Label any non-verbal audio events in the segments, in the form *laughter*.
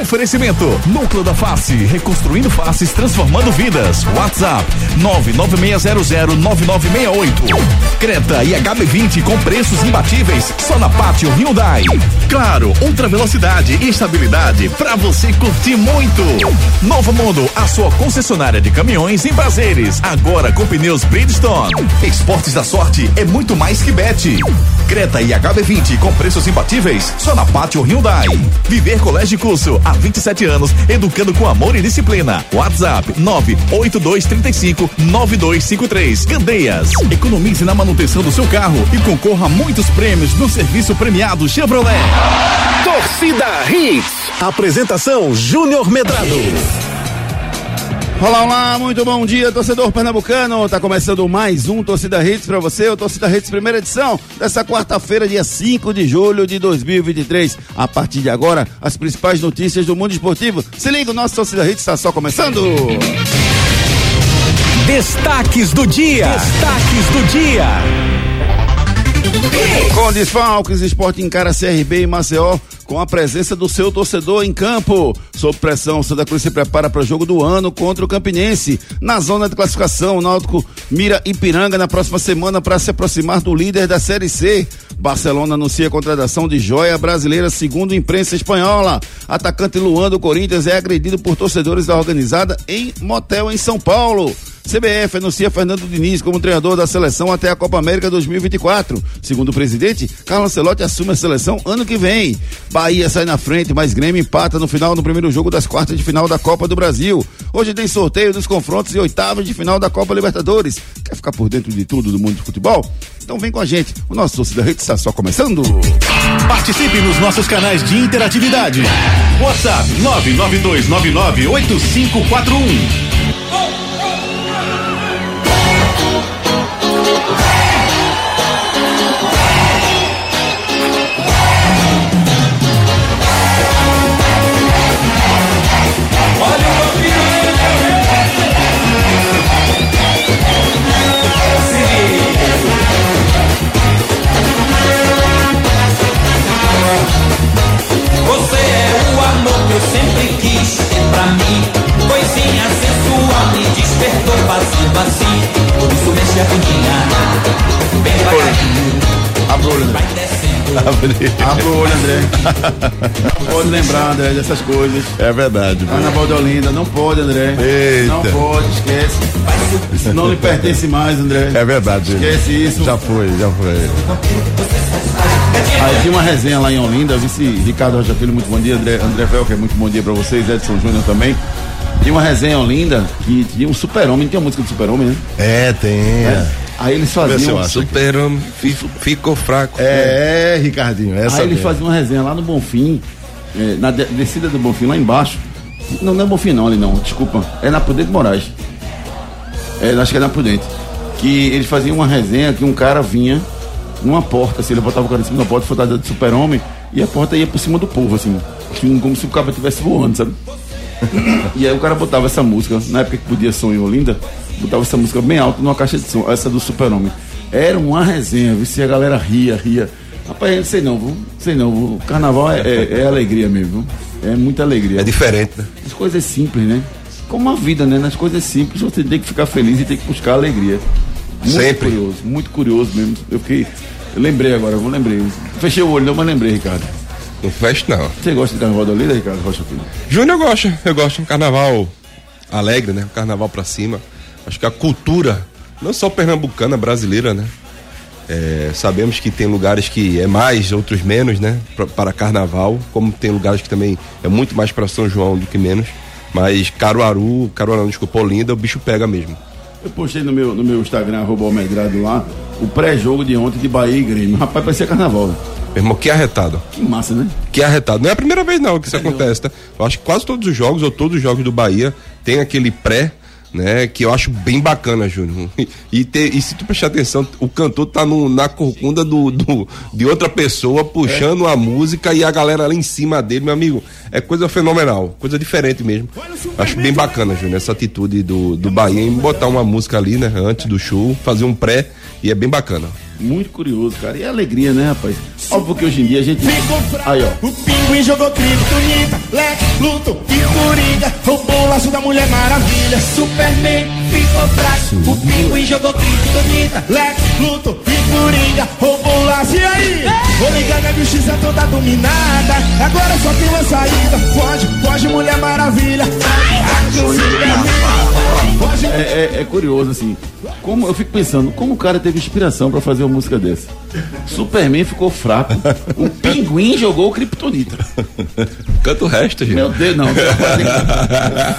Oferecimento Núcleo da Face, reconstruindo faces, transformando vidas. WhatsApp 996009968. Creta e HB20 com preços imbatíveis só na Pátio Hyundai. Claro, ultra velocidade e estabilidade para você curtir muito. Novo Mundo, a sua concessionária de caminhões em prazeres, agora com pneus Bridgestone. Esportes da sorte é muito mais que bet. Creta e HB20 com preços imbatíveis só na Pátio Hyundai. Viver Colégio Curso há 27 anos, educando com amor e disciplina. WhatsApp 98235 9253. Candeias. Economize na manutenção do seu carro e concorra a muitos prêmios no serviço premiado Chevrolet. Torcida Hits. Apresentação Júnior Medrado. Olá, olá, muito bom dia, torcedor pernambucano. Tá começando mais um Torcida Hits para você, o Torcida Hits primeira edição dessa quarta-feira, dia 5 de julho de 2023. A partir de agora, as principais notícias do mundo esportivo. Se liga, o nosso Torcida Hits está só começando. Destaques do dia. Destaques do dia. Com desfalques, esporte encara CRB e Maceió com a presença do seu torcedor em campo. Sob pressão, Santa Cruz se prepara para o jogo do ano contra o Campinense. Na zona de classificação, o Náutico mira Ipiranga na próxima semana para se aproximar do líder da Série C. Barcelona anuncia a contratação de joia brasileira, segundo imprensa espanhola. Atacante Luan do Corinthians é agredido por torcedores da organizada em motel em São Paulo. CBF anuncia Fernando Diniz como treinador da seleção até a Copa América 2024. Segundo o presidente, Carlos Ancelotti assume a seleção ano que vem. Bahia sai na frente, mas Grêmio empata no final no primeiro jogo das quartas de final da Copa do Brasil. Hoje tem sorteio dos confrontos e oitavas de final da Copa Libertadores. Quer ficar por dentro de tudo do mundo de futebol? Então vem com a gente. O nosso torcida rede está só começando. Participe nos nossos canais de interatividade. WhatsApp 992998541. Você que eu sempre quis ter pra mim. Coisinha sensual me despertou fazendo assim. Por isso mexe a bundinha. Bem devagarinho. Abre o olho, André. Vai descendo. Abre o olho, André. Não *laughs* pode lembrar, André, dessas coisas. É verdade. Carnaval de Olinda, não pode, André. Eita. Não pode, esquece. Isso não lhe pertence mais, André. É verdade. Esquece isso. Já foi, já foi. Aí tinha uma resenha lá em Olinda, vice Ricardo Rocha Filho, muito bom dia, André, André Velker, muito bom dia pra vocês, Edson Júnior também. Tinha uma resenha em Olinda que tinha um super-homem, tem a música do super-homem, né? É, tem. É, Aí eles faziam. Super-homem fi- ficou fraco. é Ricardinho, essa Aí eles faziam uma resenha lá no Bonfim, eh, na de- descida do Bonfim, lá embaixo. Não, não é Bonfim não, ali não, desculpa. É na Prudente Moraes. É, acho que é na Prudente. Que eles faziam uma resenha que um cara vinha numa porta, assim, ele botava o cara em cima da porta, fantasia de super-homem, e a porta ia por cima do povo, assim. assim, Como se o cara estivesse voando, sabe? E aí o cara botava essa música, na época que podia som em Olinda, botava essa música bem alto numa caixa de som, essa do Super-Homem. Era uma resenha, viu? Se a galera ria, ria. Rapaz, não sei não, viu? Sei não, viu? O carnaval é, é- é alegria mesmo, viu? É muita alegria. É diferente, né? As coisas simples, né? Como a vida, né? Nas coisas simples você tem que ficar feliz e tem que buscar alegria. Muito Sempre. curioso, muito curioso mesmo. Eu fiquei. Eu lembrei agora, eu lembrei. Fechei o olho, não, mas lembrei, Ricardo. Não fecha, não. Você gosta de carnaval da Olinda, Ricardo Rocha Filho? Júnior gosta, eu gosto. Um carnaval alegre, né? Um carnaval pra cima. Acho que a cultura, não só pernambucana, brasileira, né? É, sabemos que tem lugares que é mais, outros menos, né? Pra- para carnaval, como tem lugares que também é muito mais para São João do que menos. Mas Caruaru, Caruaru, desculpa, Olinda, o bicho pega mesmo. Eu postei no meu, no meu Instagram, arroba Almedrado lá, o pré-jogo de ontem de Bahia e Grêmio. Rapaz, parecia carnaval. né? Meu irmão, que arretado. Que massa, né? Que arretado. Não é a primeira vez não que isso acontece, tá? Eu acho que quase todos os jogos, ou todos os jogos do Bahia, tem aquele pré, né? Que eu acho bem bacana, Júnior. *laughs* E, e se tu prestar atenção, o cantor tá no- na corcunda do, do- de outra pessoa, puxando a música e a galera lá em cima dele, meu amigo. É coisa fenomenal, coisa diferente mesmo. Acho bem bacana, Júnior, essa atitude do, do Bahia em botar uma música ali, né? Antes do show, fazer um pré, e é bem bacana. Muito curioso, cara. E a alegria, né, rapaz? Óbvio que hoje em dia a gente. Fraco. Aí, ó. O pinguim jogou criptonita, Lex, Luto e Coringa. Roubou o laço da Mulher Maravilha. Superman ficou fraco, o pinguim jogou criptonita. Lex, Luto e Coringa. Roubou o laço. E aí? Vou ligar na justiça toda dominada. Agora só tem uma saída. Foge, foge, Mulher Maravilha. Foge, É, é- é curioso, assim. Como, eu fico pensando, como o cara teve inspiração pra fazer uma música dessa? Superman ficou fraco, o pinguim jogou o Kryptonita. Canta o resto, gente. Meu Deus, não.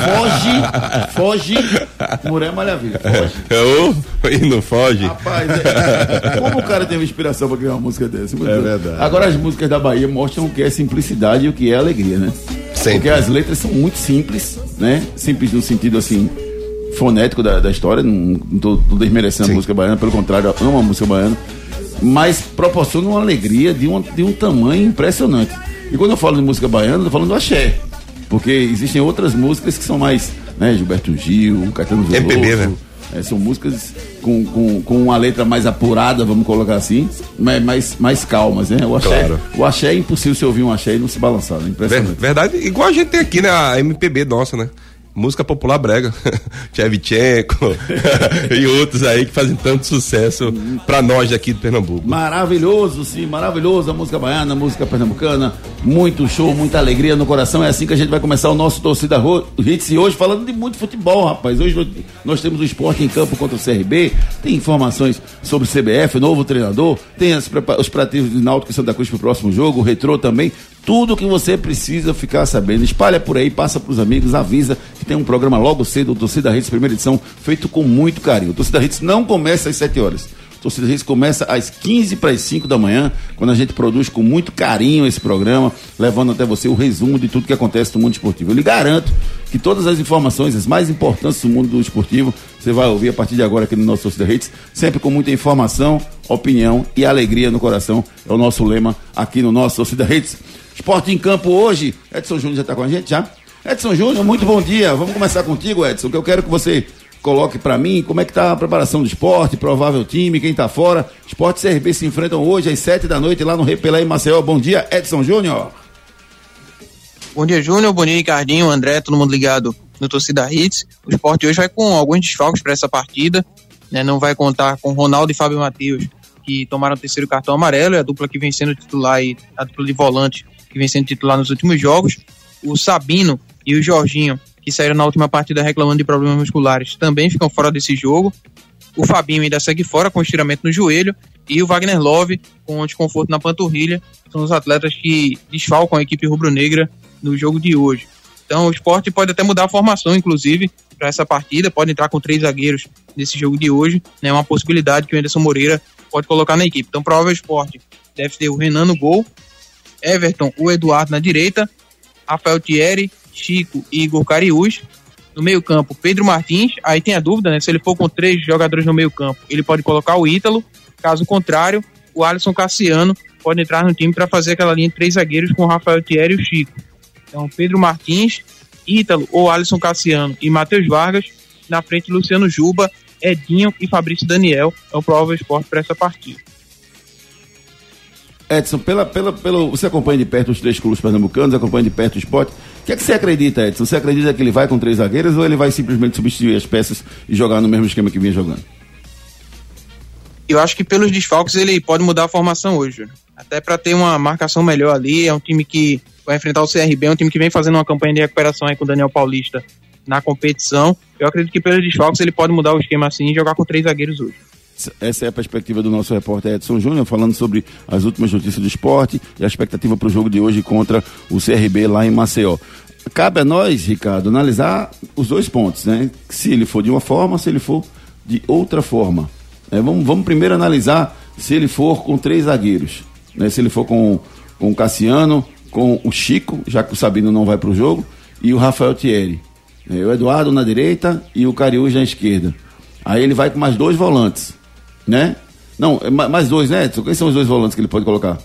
Foge, foge, Mulher Maravilha. Foge. É o- E não foge. Rapaz, é- como o cara teve inspiração pra criar uma música dessa? Meu É Deus. verdade. Agora as músicas da Bahia mostram o que é simplicidade e o que é alegria, né? Sempre. Porque as letras são muito simples, né? Simples no sentido assim fonético da, da história, não, tô, tô desmerecendo a música baiana, pelo contrário, eu amo a música baiana, mas proporciona uma alegria de um, de um tamanho impressionante. E quando eu falo de música baiana, eu tô falando do axé, porque existem outras músicas que são mais, né, Gilberto Gil, Caetano Veloso, MPB, né? é, são músicas com, com, com uma letra mais apurada, vamos colocar assim, mas mais, mais calmas, né? O axé, Claro. o axé é impossível você ouvir um axé e não se balançar, né? Impressionante. verdade, igual a gente tem aqui, né? A MPB nossa, né? Música popular brega. *laughs* Tchevchenko *laughs* e outros aí que fazem tanto sucesso pra nós daqui de Pernambuco. Maravilhoso, sim, maravilhoso a música baiana, a música pernambucana, muito show, muita alegria no coração. É assim que a gente vai começar o nosso Torcida Hits hoje falando de muito futebol, rapaz. Hoje nós- temos o esporte em campo contra o CRB, tem informações sobre o CBF, novo treinador, tem as os preparativos de Náutico e Santa Cruz pro próximo jogo, o retrô também. Tudo que você precisa ficar sabendo. Espalha por aí, passa pros amigos, avisa que tem um programa logo cedo, o Torcida Hits, primeira edição, feito com muito carinho. O Torcida Hits não começa às 7 horas. Torcida Reis começa às 15 para as 5 da manhã, quando a gente produz com muito carinho esse programa, levando até você o resumo de tudo que acontece no mundo esportivo. Eu lhe garanto que todas as informações, as mais importantes do mundo do esportivo, você vai ouvir a partir de agora aqui no nosso Torcida Reis, sempre com muita informação, opinião e alegria no coração. É o nosso lema aqui no nosso Torcida Reis. Esporte em campo hoje. Edson Júnior já está com a gente, já? Edson Júnior, muito bom dia. Vamos começar contigo, Edson, que eu quero que você coloque para mim como é que tá a preparação do esporte, provável time, quem tá fora. Esporte e CRB se enfrentam hoje às sete da noite lá no Repelé em Maceió. Bom dia, Edson Júnior. Bom dia, Júnior. Bom dia, Ricardinho, André, todo mundo ligado no Torcida Hits. O esporte hoje vai com alguns desfalques para essa partida. né? Não vai contar com Ronaldo e Fábio Matheus, que tomaram o terceiro cartão amarelo, é a dupla que vem sendo titular e a dupla de volante que vem sendo titular nos últimos jogos. O Sabino e o Jorginho, que saíram na última partida reclamando de problemas musculares, também ficam fora desse jogo. O Fabinho ainda segue fora com estiramento no joelho. E o Wagner Love com desconforto na panturrilha. São os atletas que desfalcam a equipe rubro-negra no jogo de hoje. Então o esporte pode até mudar a formação, inclusive, para essa partida. Pode entrar com três zagueiros nesse jogo de hoje. É né? uma possibilidade que o Anderson Moreira pode colocar na equipe. Então, provável esporte deve ter o Renan no gol, Everton, o Eduardo na direita, Rafael Thierry, Chico e Igor Cariús. No meio-campo, Pedro Martins. Aí tem a dúvida, né? Se ele for com três jogadores no meio-campo, ele pode colocar o Ítalo. Caso contrário, o Alisson Cassiano pode entrar no time para fazer aquela linha de três zagueiros com o Rafael Thierry e o Chico. Então, Pedro Martins, Ítalo ou Alisson Cassiano e Matheus Vargas. Na frente, Luciano Juba, Edinho e Fabrício Daniel. É o provável esporte para essa partida. Edson, pela, pela, pelo, você acompanha de perto os três clubes pernambucanos, acompanha de perto o esporte. O que é que você acredita, Edson? Você acredita que ele vai com três zagueiros ou ele vai simplesmente substituir as peças e jogar no mesmo esquema que vinha jogando? Eu acho que pelos desfalques ele pode mudar a formação hoje. Até para ter uma marcação melhor ali. É um time que vai enfrentar o CRB, é um time que vem fazendo uma campanha de recuperação aí com o Daniel Paulista na competição. Eu acredito que pelos desfalques ele pode mudar o esquema assim e jogar com três zagueiros hoje. Essa é a perspectiva do nosso repórter Edson Júnior, falando sobre as últimas notícias do esporte e a expectativa para o jogo de hoje contra o CRB lá em Maceió. Cabe a nós, Ricardo, analisar os dois pontos, né? Se ele for de uma forma, se ele for de outra forma. É, vamos, vamos primeiro analisar se ele for com três zagueiros. Né? Se ele for com, com o Cassiano, com o Chico, já que o Sabino não vai para o jogo, e o Rafael Thierry. É, o Eduardo na direita e o Cariús na esquerda. Aí ele vai com mais dois volantes né? Não, mais dois, né, Edson? Quais são os dois volantes que ele pode colocar?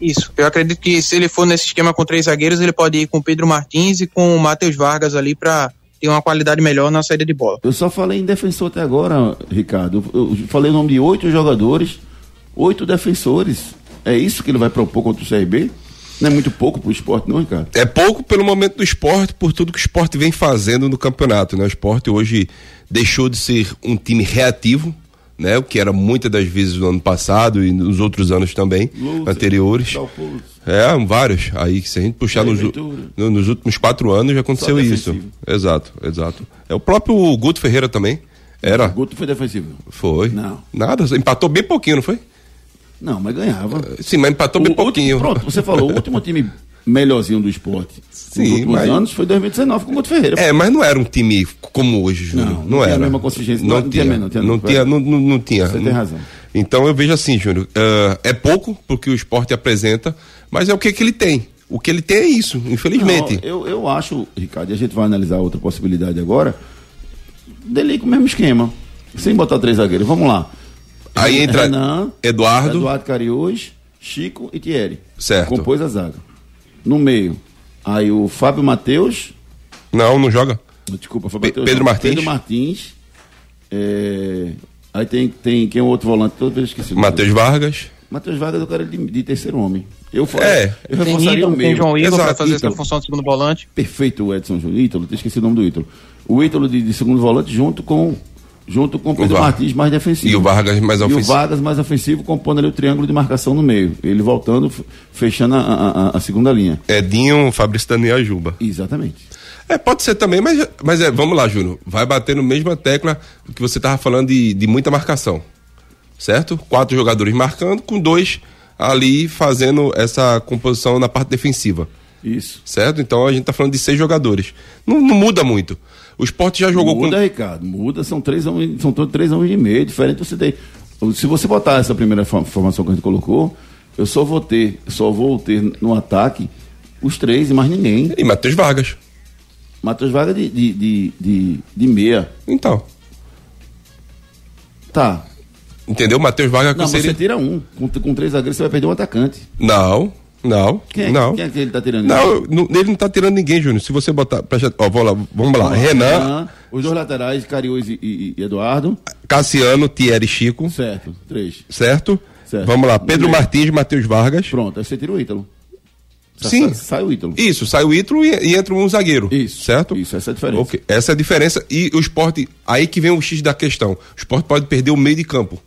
Isso. Eu acredito que se ele for nesse esquema com três zagueiros, ele pode ir com o Pedro Martins e com o Matheus Vargas ali para ter uma qualidade melhor na saída de bola. Eu só falei em defensor até agora, Ricardo. Eu falei o nome de oito jogadores, oito defensores. É isso que ele vai propor contra o CRB? Não é muito pouco pro esporte, não, Ricardo? É pouco pelo momento do esporte, por tudo que o esporte vem fazendo no campeonato. Né? O esporte hoje deixou de ser um time reativo, né? O que era muitas das vezes no ano passado e nos outros anos também, anteriores. É, vários. Aí, se a gente puxar nos, u- Ventura. no- nos últimos quatro anos, já aconteceu isso. Exato, exato. É o próprio Guto Ferreira também. Era. Guto foi defensivo. Foi. Não. Nada, empatou bem pouquinho, não foi? Não, mas ganhava. Sim, mas empatou bem O pouquinho. último- pronto, você falou, o último time melhorzinho do esporte Sim, nos últimos mas- anos foi 2019 com o Guto Ferreira. É, mas não era um time como hoje, Júnior. Não, Não, não tinha era. a mesma consistência. Não, Não- tinha, tinha, não tinha, não, tinha, não, não, tinha. Você tem razão. Então eu vejo assim, Júnior, ah, é pouco porque o esporte apresenta, mas é o que, que ele tem. O que ele tem é isso, infelizmente. Não, eu, eu acho, Ricardo, e a gente vai analisar outra possibilidade agora, dele com o mesmo esquema, sem botar três zagueiros. Vamos lá. Aí entra Renan, Eduardo. Eduardo Cariús, Chico e Thierry. Certo. Compôs a zaga. No meio, aí o Fábio Matheus, Não, não joga. desculpa, Fábio Pe- Pedro não, Martins. Pedro Martins. é, aí tem, tem quem é o outro volante, todo vez esqueci. o Matheus. Vargas. Matheus Vargas eu quero ele de, de terceiro homem. Eu, É. eu Tem reforçaria Ítalo, o tem meio. João Igor para fazer Ítalo. essa função de segundo volante. perfeito o Edson Júnior. Ítalo, tinha esquecido o nome do Ítalo. O Ítalo de, de segundo volante junto com junto com o Pedro. Martins mais defensivo. E o Vargas mais E o ofensivo. Vargas mais ofensivo, compondo ali o triângulo de marcação no meio. Ele voltando, fechando a, a- a- segunda linha. Edinho, Fabrício Daniel e Juba. Exatamente. É, pode ser também, mas, mas é, vamos lá, Júnior. Vai bater no mesma tecla que você tava falando de, de muita marcação. Certo? Quatro jogadores marcando, com dois ali fazendo essa composição na parte defensiva. Isso. Certo? Então a gente tá falando de seis jogadores. Não, não muda muito. O esporte já jogou muda, com. Ricardo, muda, são três anos, são todos três anos e meio, diferente você tem. Se você botar essa primeira form- formação que a gente colocou, eu só vou ter, só vou ter no ataque os três e mais ninguém. E Matheus Vargas. Matheus Vargas de, de, de, de, de meia. Então. Tá. Entendeu? Matheus Vargas Não, seria- você tira um. Com, com três zagueiros você vai perder um atacante. Não, não. Quem é, não. quem é que ele tá tirando? Não, não, ele não tá tirando ninguém, Júnior. Se você botar. presta- Ó, vamos lá, vamos lá. Renan, Os dois laterais, Cariús e, e- e Eduardo. Cassiano, Thierry e Chico. Certo. Três. Certo? Certo. Vamos lá. Pedro. Martins, Matheus Vargas. Pronto, aí você tira o Ítalo. Sa- Sim. sa- Sai o Ítalo. Isso, sai o Ítalo e, e entra um zagueiro. Isso, Certo? isso, essa é a diferença. Ok, Essa é a diferença. E o esporte. Aí que vem o X da questão. O esporte pode perder o meio de campo.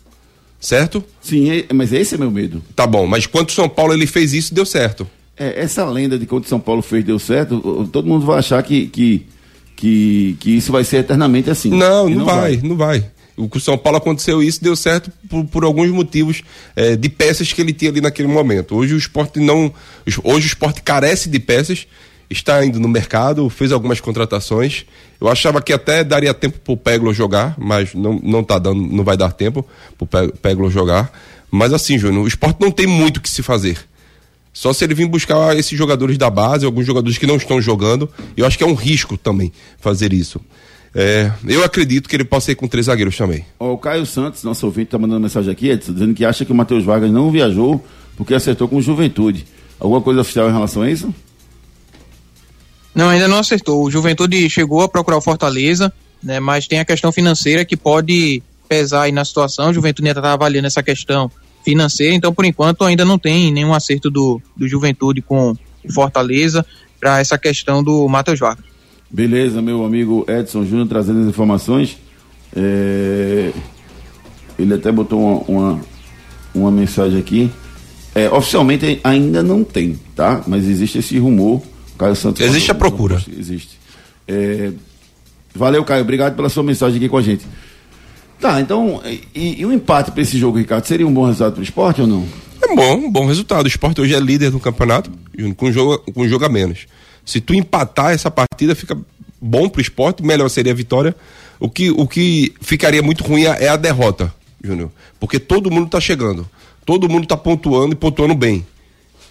Certo? Sim, é- mas esse é meu medo. Tá bom, mas quando o São Paulo ele fez isso, deu certo. É, essa lenda de que o São Paulo fez deu certo, todo mundo vai achar que, que, que, que isso vai ser eternamente assim. Não, E não, vai, não vai. O que o São Paulo aconteceu isso, deu certo por, por alguns motivos eh, de peças que ele tinha ali naquele momento. Hoje o esporte não. Hoje o esporte carece de peças, está indo no mercado, fez algumas contratações. Eu achava que até daria tempo pro Peglo jogar, mas não, não tá dando, não vai dar tempo pro Pe- Peglo jogar. Mas assim, Júnior, o esporte não tem muito o que se fazer. Só se ele vir buscar esses jogadores da base, alguns jogadores que não estão jogando. Eu acho que é um risco também fazer isso. É, eu acredito que ele possa ir com três zagueiros também. O Caio Santos, nosso ouvinte, tá mandando mensagem aqui, dizendo que acha que o Matheus Vargas não viajou porque acertou com o Juventude. Alguma coisa oficial em relação a isso? Não, ainda não acertou. O Juventude chegou a procurar o Fortaleza, né, mas tem a questão financeira que pode pesar aí na situação. O Juventude ainda está avaliando essa questão financeira, então por enquanto ainda não tem nenhum acerto do, do Juventude com o Fortaleza para essa questão do Matheus Vargas. Beleza, meu amigo Edson Júnior trazendo as informações. É, Ele até botou uma, uma, uma mensagem aqui. É, oficialmente ainda não tem, tá? Mas existe esse rumor. Caio Santos. Existe a procura. Existe. É, Valeu, Caio. Obrigado pela sua mensagem aqui com a gente. Tá, então, e, e o empate para esse jogo, Ricardo, seria um bom resultado para o esporte ou não? É bom, um bom resultado. O esporte hoje é líder do campeonato, Júnior, com um jogo, com um jogo a menos. Se tu empatar essa partida, fica bom pro esporte, melhor seria a vitória. O que, o que ficaria muito ruim é a derrota, Júnior. Porque todo mundo tá chegando. Todo mundo tá pontuando e pontuando bem.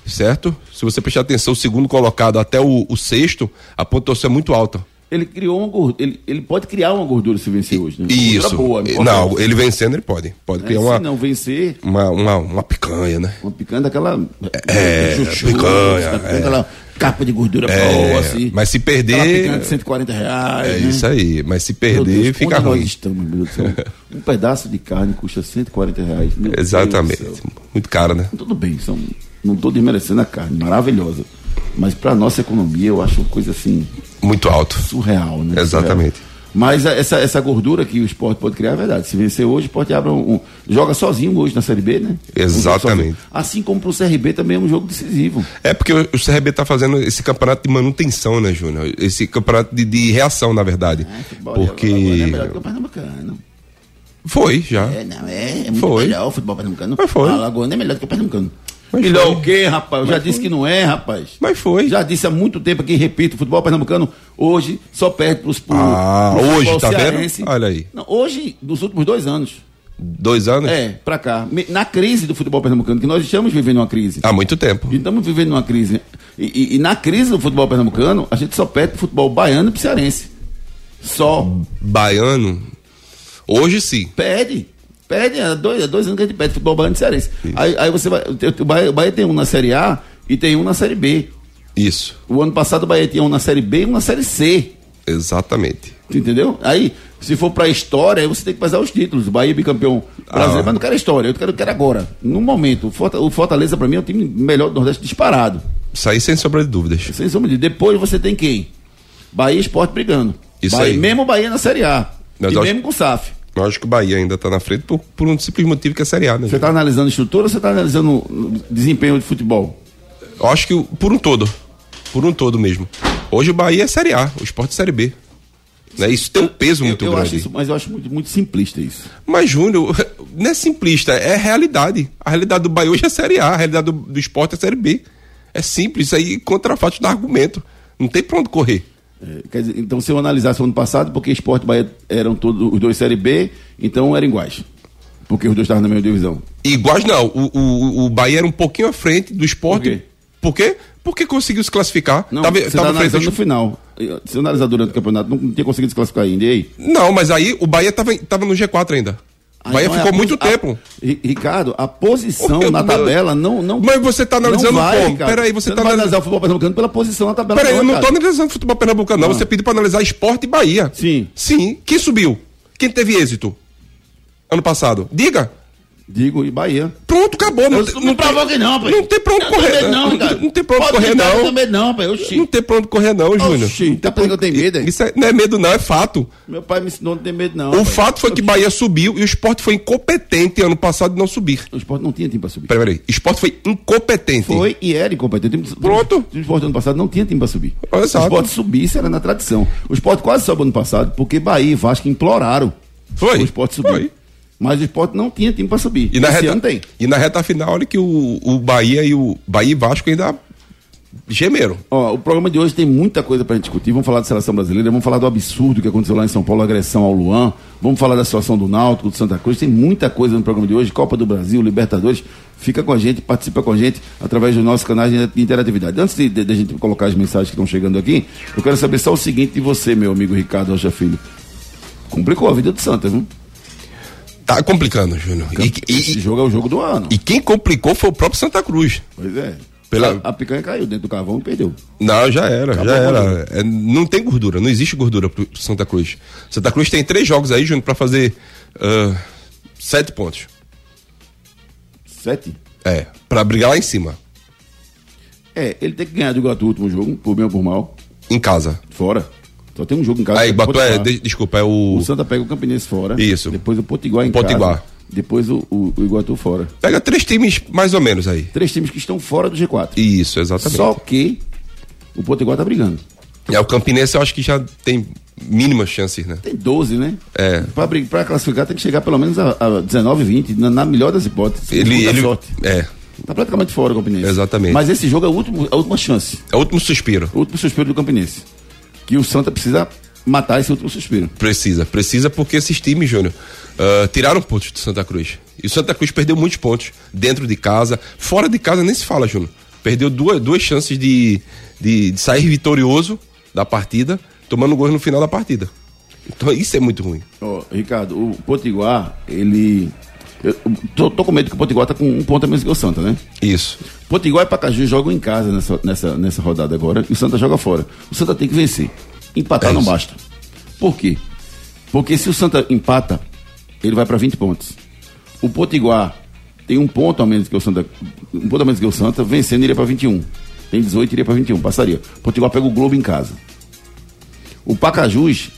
Certo? Se você prestar atenção, o segundo colocado até o, o sexto, a pontuação é muito alta. Ele criou uma gordura. Ele, ele pode criar uma gordura se vencer hoje, né? Isso. boa, não, ele vencendo, ele pode. Pode É, criar se uma, não vencer, uma, uma, uma picanha, né? uma picanha daquela. É, picanha, sabe? é. Aquela capa de gordura É, boa, assim. mas se perder- picanha de 140 reais. É né? isso aí. Mas se perder, Deus, fica onde nós ruim. estamos, meu Deus do céu? *laughs* Um pedaço de carne custa 140 reais. Meu Exatamente. Muito caro, né? Tudo bem, são, não estou desmerecendo a carne, maravilhosa. Mas para nossa economia eu acho uma coisa assim Muito alto. surreal, né? Exatamente. Surreal. Mas a- essa, essa gordura que o esporte pode criar é verdade. Se vencer hoje, o esporte abre um, um- joga sozinho hoje na Série B, né? Exatamente. Um. Assim como pro CRB também é um jogo decisivo. É porque o o CRB tá fazendo esse campeonato de manutenção, né, Júnior? Esse campeonato de, de reação, na verdade. É, futebol Alagoas é Porque. melhor que o Pernambucano. Foi, já. É, não, é, é muito Foi. melhor o futebol pernambucano. Mas foi. A Alagoana é melhor do que o Pernambucano. Mas melhor foi. o quê, rapaz? Eu já disse que não é, rapaz. Mas foi. Já disse há muito tempo aqui, repito, o futebol pernambucano hoje só perde pros, pro, Ah, pro hoje, tá vendo? cearense. Olha aí. Não, hoje, nos últimos dois anos. Dois anos? É, pra cá. Na crise do futebol pernambucano, que nós estamos vivendo uma crise. Há muito tempo. E Estamos vivendo uma crise. E, e- e na crise do futebol pernambucano, a gente só perde pro futebol baiano e pro cearense. Só. Baiano. Hoje sim. Pede. Pede, há dois, há dois anos que a gente pede futebol baiano e cearense. Aí, aí você vai. O Bahia, o Bahia tem um na Série A e tem um na Série B. Isso. O ano passado o Bahia tinha um na Série B e um na Série C. Exatamente. Entendeu? Aí, se for pra história, aí você tem que pesar os títulos. O Bahia é bicampeão brasileiro, Ah. mas não quero história, eu quero, eu quero agora. No momento, o Forta- o Fortaleza, pra mim, é o time melhor do Nordeste disparado. Isso aí sem sombra de dúvidas. Sem sombra de. Depois você tem quem? Bahia Esporte brigando. Isso Bahia, aí. Mesmo o Bahia na Série A. E mesmo com o SAF. Eu acho que o Bahia ainda tá na frente por, por um simples motivo que é Série A, né? Você está analisando estrutura ou você está analisando o desempenho de futebol? Eu acho que por um todo. Por um todo mesmo. Hoje o Bahia é Série A, o esporte é Série B. Né? Isso tem um peso eu, muito eu grande. isso, mas eu acho muito, muito simplista isso. Mas, Júnior, *laughs* não é simplista, é realidade. A realidade do Bahia hoje é Série A, a realidade do, do esporte é Série B. É simples, isso aí contra fato do argumento. Não tem pra onde correr. É, quer dizer, então, se eu analisasse o ano passado, porque Esporte e Bahia eram todos os dois Série B, então eram iguais. Porque os dois estavam na mesma divisão. Iguais não, o, o, o Bahia era um pouquinho à frente do esporte. Por quê? Por quê? Porque conseguiu se classificar. Não, Tava- você está tava à frente do no final. Se eu analisar durante o campeonato, não, não tinha conseguido se classificar ainda. E aí? Não, mas aí o Bahia tava, tava no G4 ainda. O Ah, Bahia é ficou a muito a- tempo. Ri- Ricardo, a posição na Deus. tabela não. não Mas você tá analisando vai, como? Peraí, você não tá vai analis- analisar o futebol pernambucano pela posição na tabela. Peraí, eu não Ricardo. analisando futebol pernambucano, não. Ah. Você pediu pra analisar esporte e Bahia. Sim. Sim. Quem subiu? Quem teve êxito? Ano passado? Diga. Digo, e Bahia. Pronto, acabou. Não, Eu tem- não não, tem, provoque não, rapaz. não tem pra onde Não, correr. Não, Ricardo. não tem pra onde correr, tentar, não. Também não, rapaz. Oxi. Não tem pra onde correr, não, Júnior. Oxi, tá pensando que eu tenho medo, hein? Isso é- não é medo, não, é fato. Meu pai me ensinou a não ter medo, não. O rapaz. fato foi que Bahia subiu e o esporte foi incompetente ano passado de não subir. O esporte não tinha time pra subir. Peraí, peraí. Esporte foi incompetente. Foi e era incompetente. O time- Pronto. O esporte ano passado não tinha time pra subir. Exato. Se o esporte subisse, era na tradição. O esporte quase sobe ano passado, porque Bahia e Vasco imploraram. Foi. O esporte subiu. Foi. Mas o esporte não tinha time pra subir. E na, Esse reta, ano tem. e na reta final, olha que o, o Bahia e o Bahia e Vasco ainda gemeram. Ó, o programa de hoje tem muita coisa gente discutir. Vamos falar da seleção brasileira, vamos falar do absurdo que aconteceu lá em São Paulo, agressão ao Luan. Vamos falar da situação do Náutico, do Santa Cruz. Tem muita coisa no programa de hoje. Copa do Brasil, Libertadores. Fica com a gente, participa com a gente através dos nossos canais de interatividade. Antes de, de, de a gente colocar as mensagens que estão chegando aqui, eu quero saber só o seguinte de você, meu amigo Ricardo Rocha Filho. Complicou a vida do Santa, viu? Tá complicando, Júnior. E, Esse e- jogo é o jogo do ano. e quem complicou foi o próprio Santa Cruz. Pois é. Pela- A, a picanha caiu dentro do cavão e perdeu. Não, já era, Acabou já era. É, não tem gordura, não existe gordura pro Santa Cruz. Santa Cruz tem três jogos aí, Júnior, pra fazer ah, sete pontos. Sete? É, pra brigar lá em cima, É, ele tem que ganhar do Iguatu o último jogo, por bem ou por mal. em casa. Fora. Só tem um jogo em casa. Aí, é é, de- desculpa, é o. O Santa pega o Campinense fora. Isso. Depois o Potiguar em Potiguar. casa. Depois o, o, o Iguatu fora. Pega três times mais ou menos aí. Três times que estão fora do G4. Isso, exatamente. Só que o Potiguar tá brigando. É, o Campinense eu acho que já tem mínimas chances, né? Tem 12, né? É. Pra, pra classificar tem que chegar pelo menos a, a 19, 20, na, na melhor das hipóteses. Ele. Ele sorte. é. Tá praticamente fora o Campinense. Exatamente. Mas esse jogo é a última, a última chance. É o último suspiro. O último suspiro do Campinense. Que o Santa precisa matar esse último suspiro. Precisa, precisa porque esses times, Júnior, ah, tiraram pontos do Santa Cruz. E o Santa Cruz perdeu muitos pontos dentro de casa. Fora de casa nem se fala, Júnior. Perdeu duas, duas chances de, de, de sair vitorioso da partida. tomando gols no final da partida. Então isso é muito ruim. Ó, Ricardo, o Potiguar, ele. Eu tô, tô com medo que o Potiguar tá com um ponto a menos que o Santa, né? Isso. Potiguar e Pacaju jogam em casa nessa, nessa, nessa rodada agora e o Santa joga fora. O Santa tem que vencer. Empatar É não basta. Por quê? Porque se o Santa empata, ele vai para 20 pontos. O Potiguar tem um ponto a menos que o Santa. Um ponto a menos que o Santa, vencendo iria para 21. Tem 18, iria para 21, passaria. O Potiguar pega o Globo em casa. O Pacajus,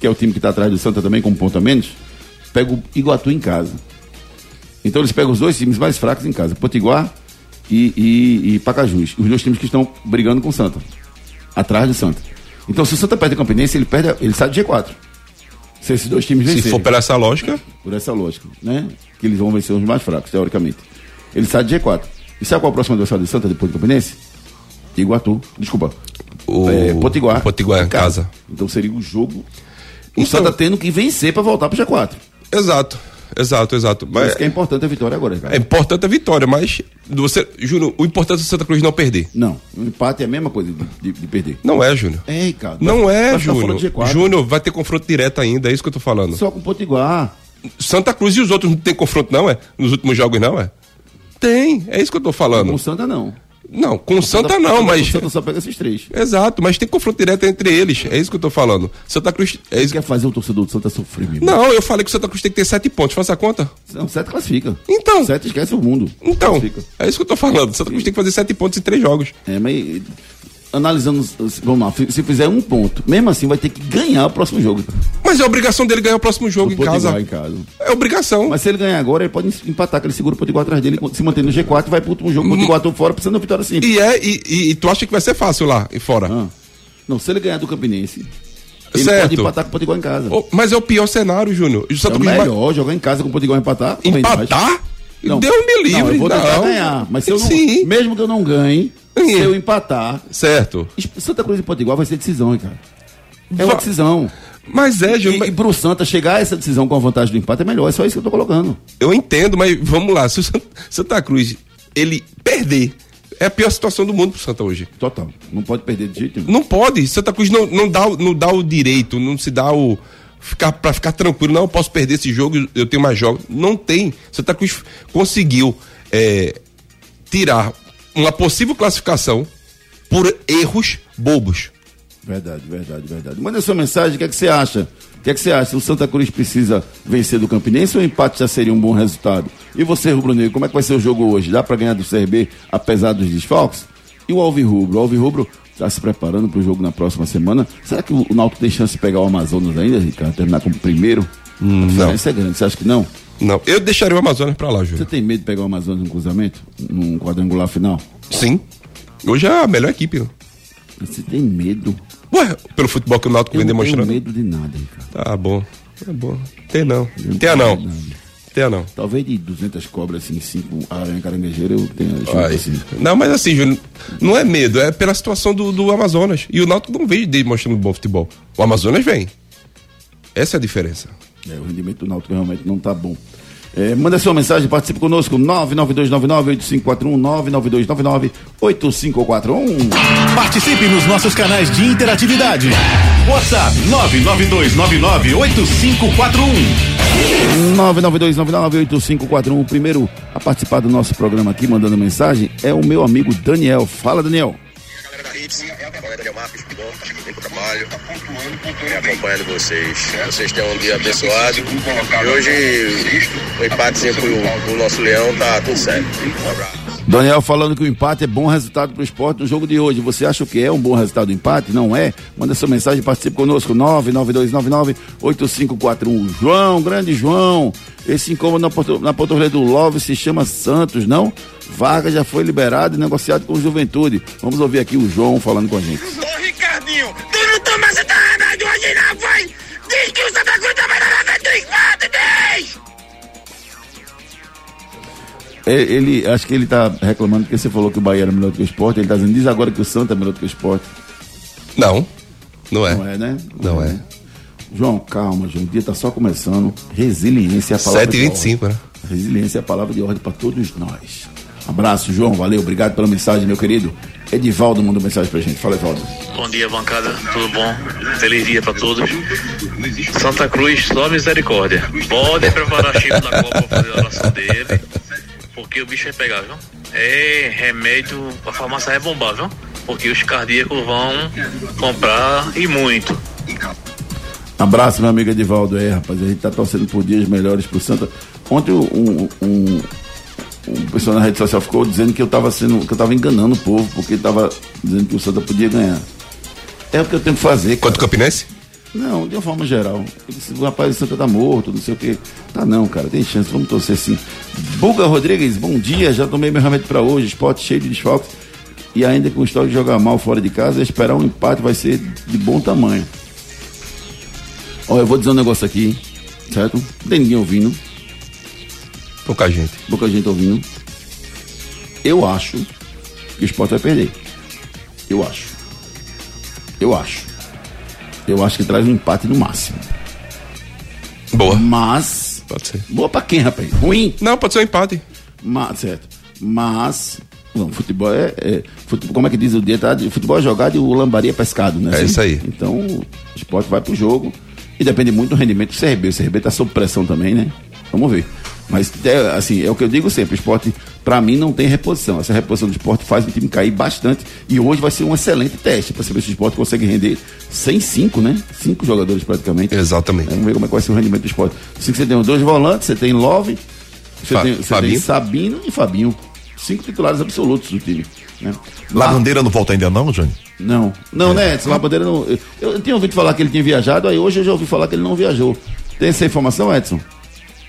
que é o time que está atrás do Santa também, com um ponto a menos, pega o Iguatu em casa. Então eles pegam os dois times mais fracos em casa, Potiguar e, e, e Pacajus. Os dois times que estão brigando com o Santa. Atrás do Santa. Então se o Santa perde a Campinense, ele perde, ele sai do G4. Se esses dois times Se vencerem. for pela essa lógica, Por essa lógica, né? Que eles vão vencer os mais fracos, teoricamente. Ele sai do G4. E sabe qual é o próximo adversário do Santa depois do Campinense? Iguatu. Desculpa. o É, Potiguar. o Potiguar em casa. Então seria o jogo. O Então- Santa tendo que vencer para voltar pro G4. Exato. Exato, exato. Por Mas isso que é importante a vitória agora, cara. é importante a vitória, mas você, Júnior, o importante é o Santa Cruz não perder. Não, o empate é a mesma coisa de, de- de perder. Não é, Júnior. É, Ricardo. Não é, fora Júnior. G4. Júnior vai ter confronto direto ainda, é isso que eu tô falando. Só com o Potiguar. Santa Cruz e os outros não tem confronto, não, é? Nos últimos jogos, não, é? Tem, é isso que eu tô Com falando. o Santa não. Não, com o Santa não, O mas. Santa só pega esses três. Exato, mas tem confronto direto entre eles. É isso que eu tô falando. Santa Cruz. É isso... Quer fazer o torcedor do Santa sofrer, meu. Não, eu falei que o Santa Cruz tem que ter sete pontos. Faça a conta. Não, sete classifica. Então. Sete esquece o mundo. Então, Classifica. é isso que eu tô falando. Santa Cruz tem que fazer sete pontos em três jogos. É, mas analisando, vamos lá, se fizer um ponto, mesmo assim vai ter que ganhar o próximo jogo. Mas é obrigação dele ganhar o próximo jogo O em casa. em casa. É obrigação. Mas se ele ganhar agora, ele pode empatar, que ele segura o Potiguar atrás dele, se mantém no G4 e vai pro último jogo, o Potiguar tô fora, precisando de uma vitória simples. E é, e, e- e tu acha que vai ser fácil lá e fora? Ah. Não, se ele ganhar do Campinense, ele Certo. pode empatar com o Potiguar em casa. Ô, mas é o pior cenário, Júnior. O é o Cruz vai melhor jogar em casa com o Potiguar empatar. empatar? Não. Deus me livre. Não, eu vou tentar não. ganhar. Mas se eu não, Sim. mesmo que eu não ganhe, Sim. Se eu empatar, Certo. Santa Cruz e Potiguar vai ser decisão, hein, cara. É uma decisão. Mas é, Júnior. E, mas- e pro Santa chegar a essa decisão com a vantagem do empate é melhor. É só isso que eu tô colocando. Eu entendo, mas vamos lá. Se o Santa, Cruz ele perder, é a pior situação do mundo pro Santa hoje. Total. Não pode perder de jeito nenhum. Não pode. Santa Cruz não, não, dá, o- não dá o direito, não se dá o. Ficar, pra ficar tranquilo, não, eu posso perder esse jogo, eu tenho mais jogos. Não tem. Santa Cruz conseguiu é, tirar uma possível classificação por erros bobos. Verdade, verdade, verdade. Manda sua mensagem, o que é que você acha? O que é que você acha? O Santa Cruz precisa vencer do Campinense ou o empate já seria um bom resultado? E você, Rubro Negro, como é que vai ser o jogo hoje? Dá pra ganhar do CRB apesar dos desfalques? E o Alvirrubro? O Alvirrubro está se preparando para o jogo na próxima semana. Será que o Náutico tem chance de pegar o Amazonas ainda, Ricardo? Terminar como primeiro? a diferença é grande. Você acha que não? Não, eu deixaria o Amazonas pra lá, Você Júnior. tem medo de pegar o Amazonas num cruzamento? Num quadrangular final? Sim. Hoje é a melhor equipe. né? Você tem medo? Ué, pelo futebol que o Náutico Eu vem não tenho demonstrando. medo de nada, Ricardo. Tá bom. Tá bom. Tem não. não Tem não. Tem não. Talvez de 200 cobras, assim, 5 aranha caranguejeira, eu tenha assim. Não, mas assim, Júnior, não é medo, é pela situação do, do Amazonas. E o Náutico não vem demonstrando bom futebol. O Amazonas vem. Essa é a diferença. É, o rendimento do Náutico realmente não tá bom. É, manda sua mensagem, participe conosco, 99299-8541, 99299-8541. Participe nos nossos canais de interatividade. WhatsApp 992998541. 99299-8541. O primeiro a participar do nosso programa aqui, mandando mensagem, é o meu amigo Daniel. Fala, Daniel. galera da Hits, Daniel Marcos, vem pro trabalho, me acompanhando vocês. Vocês tenham um dia abençoado. E hoje o empatezinho pro, pro nosso Leão tá tudo certo. Daniel falando que o empate é bom resultado para o esporte no jogo de hoje. Você acha que é um bom resultado do empate? Não é? Manda sua mensagem, participe conosco, 99299-8541. João, grande João, esse incômodo na, na portaria do Love se chama Santos, não? Vargas já foi liberado e negociado com o Juventude. Vamos ouvir aqui o João falando com a gente. Tu não toma essa remédio hoje não, vai! Diz que o Santa Cruz também não empate, diz! Ele, ele- acho que ele tá reclamando porque você falou que o Bahia era melhor do que o esporte. Ele tá dizendo, diz agora que o Santa é melhor do que o esporte. Não. Não é. Não é, né? Não é. né? João, calma, João. O dia tá só começando. Resiliência é a palavra 7 e de 25, ordem. né? Resiliência é a palavra de ordem para todos nós. Abraço, João. Valeu. Obrigado pela mensagem, meu querido. Edivaldo mandou mensagem pra gente. Fala, Edivaldo. Bom dia, bancada. Tudo bom? Feliz dia pra todos. Santa Cruz, só misericórdia. Pode preparar Chico da Copa pra fazer a oração dele, porque o bicho vai pegar, viu? É remédio, a farmácia é bombar, viu? Porque os cardíacos vão comprar e muito. Abraço, meu amigo Edivaldo. É, rapaz, a gente tá torcendo por dias melhores pro Santa. Ontem um, um, um pessoal na rede social ficou dizendo que eu tava sendo, que eu tava enganando o povo, porque tava dizendo que o Santa podia ganhar. É o que eu tenho que fazer. Cara. Quanto Campinense? Não, de uma forma geral. Eu disse, o rapaz o Santa tá morto, não sei o que. Tá não, cara, tem chance, vamos torcer sim. Buga Rodrigues, bom dia, já tomei meu remédio pra hoje, esporte cheio de desfalques. E ainda com o histórico de jogar mal fora de casa, esperar um empate vai ser de bom tamanho. Olha, eu vou dizer um negócio aqui, certo? Não tem ninguém ouvindo. Pouca gente. Pouca gente ouvindo. Eu acho que o esporte vai perder. Eu acho. Eu acho. Eu acho que traz um empate no máximo. Boa. Mas. Pode ser. Boa pra quem, rapaz? Ruim? Não, pode ser um empate. Mas, certo. Mas. Não, futebol é, é futebol, Como é que diz o dia? Tá? Futebol é jogado e o lambari é pescado, né? É isso aí. Então, o esporte vai pro jogo. E depende muito do rendimento do CRB. O CRB tá sob pressão também, né? Vamos ver. Mas, é, assim, é o que eu digo sempre: o esporte, para mim, não tem reposição. Essa reposição do esporte faz o time cair bastante. E hoje vai ser um excelente teste para saber se o esporte consegue render sem cinco, né? Cinco jogadores praticamente. Exatamente. Vamos ver como é que vai ser o rendimento do esporte. Assim que você tem os dois volantes, você tem Love, você, Fa tem, você Fabinho. tem Sabino e Fabinho. Cinco titulares absolutos do time. Né? Lavandeira não volta ainda não, Jânio? Não, não, né? Edson Labandeira não. Eu, eu tinha ouvido falar que ele tinha viajado, aí hoje eu já ouvi falar que ele não viajou. Tem essa informação, Edson?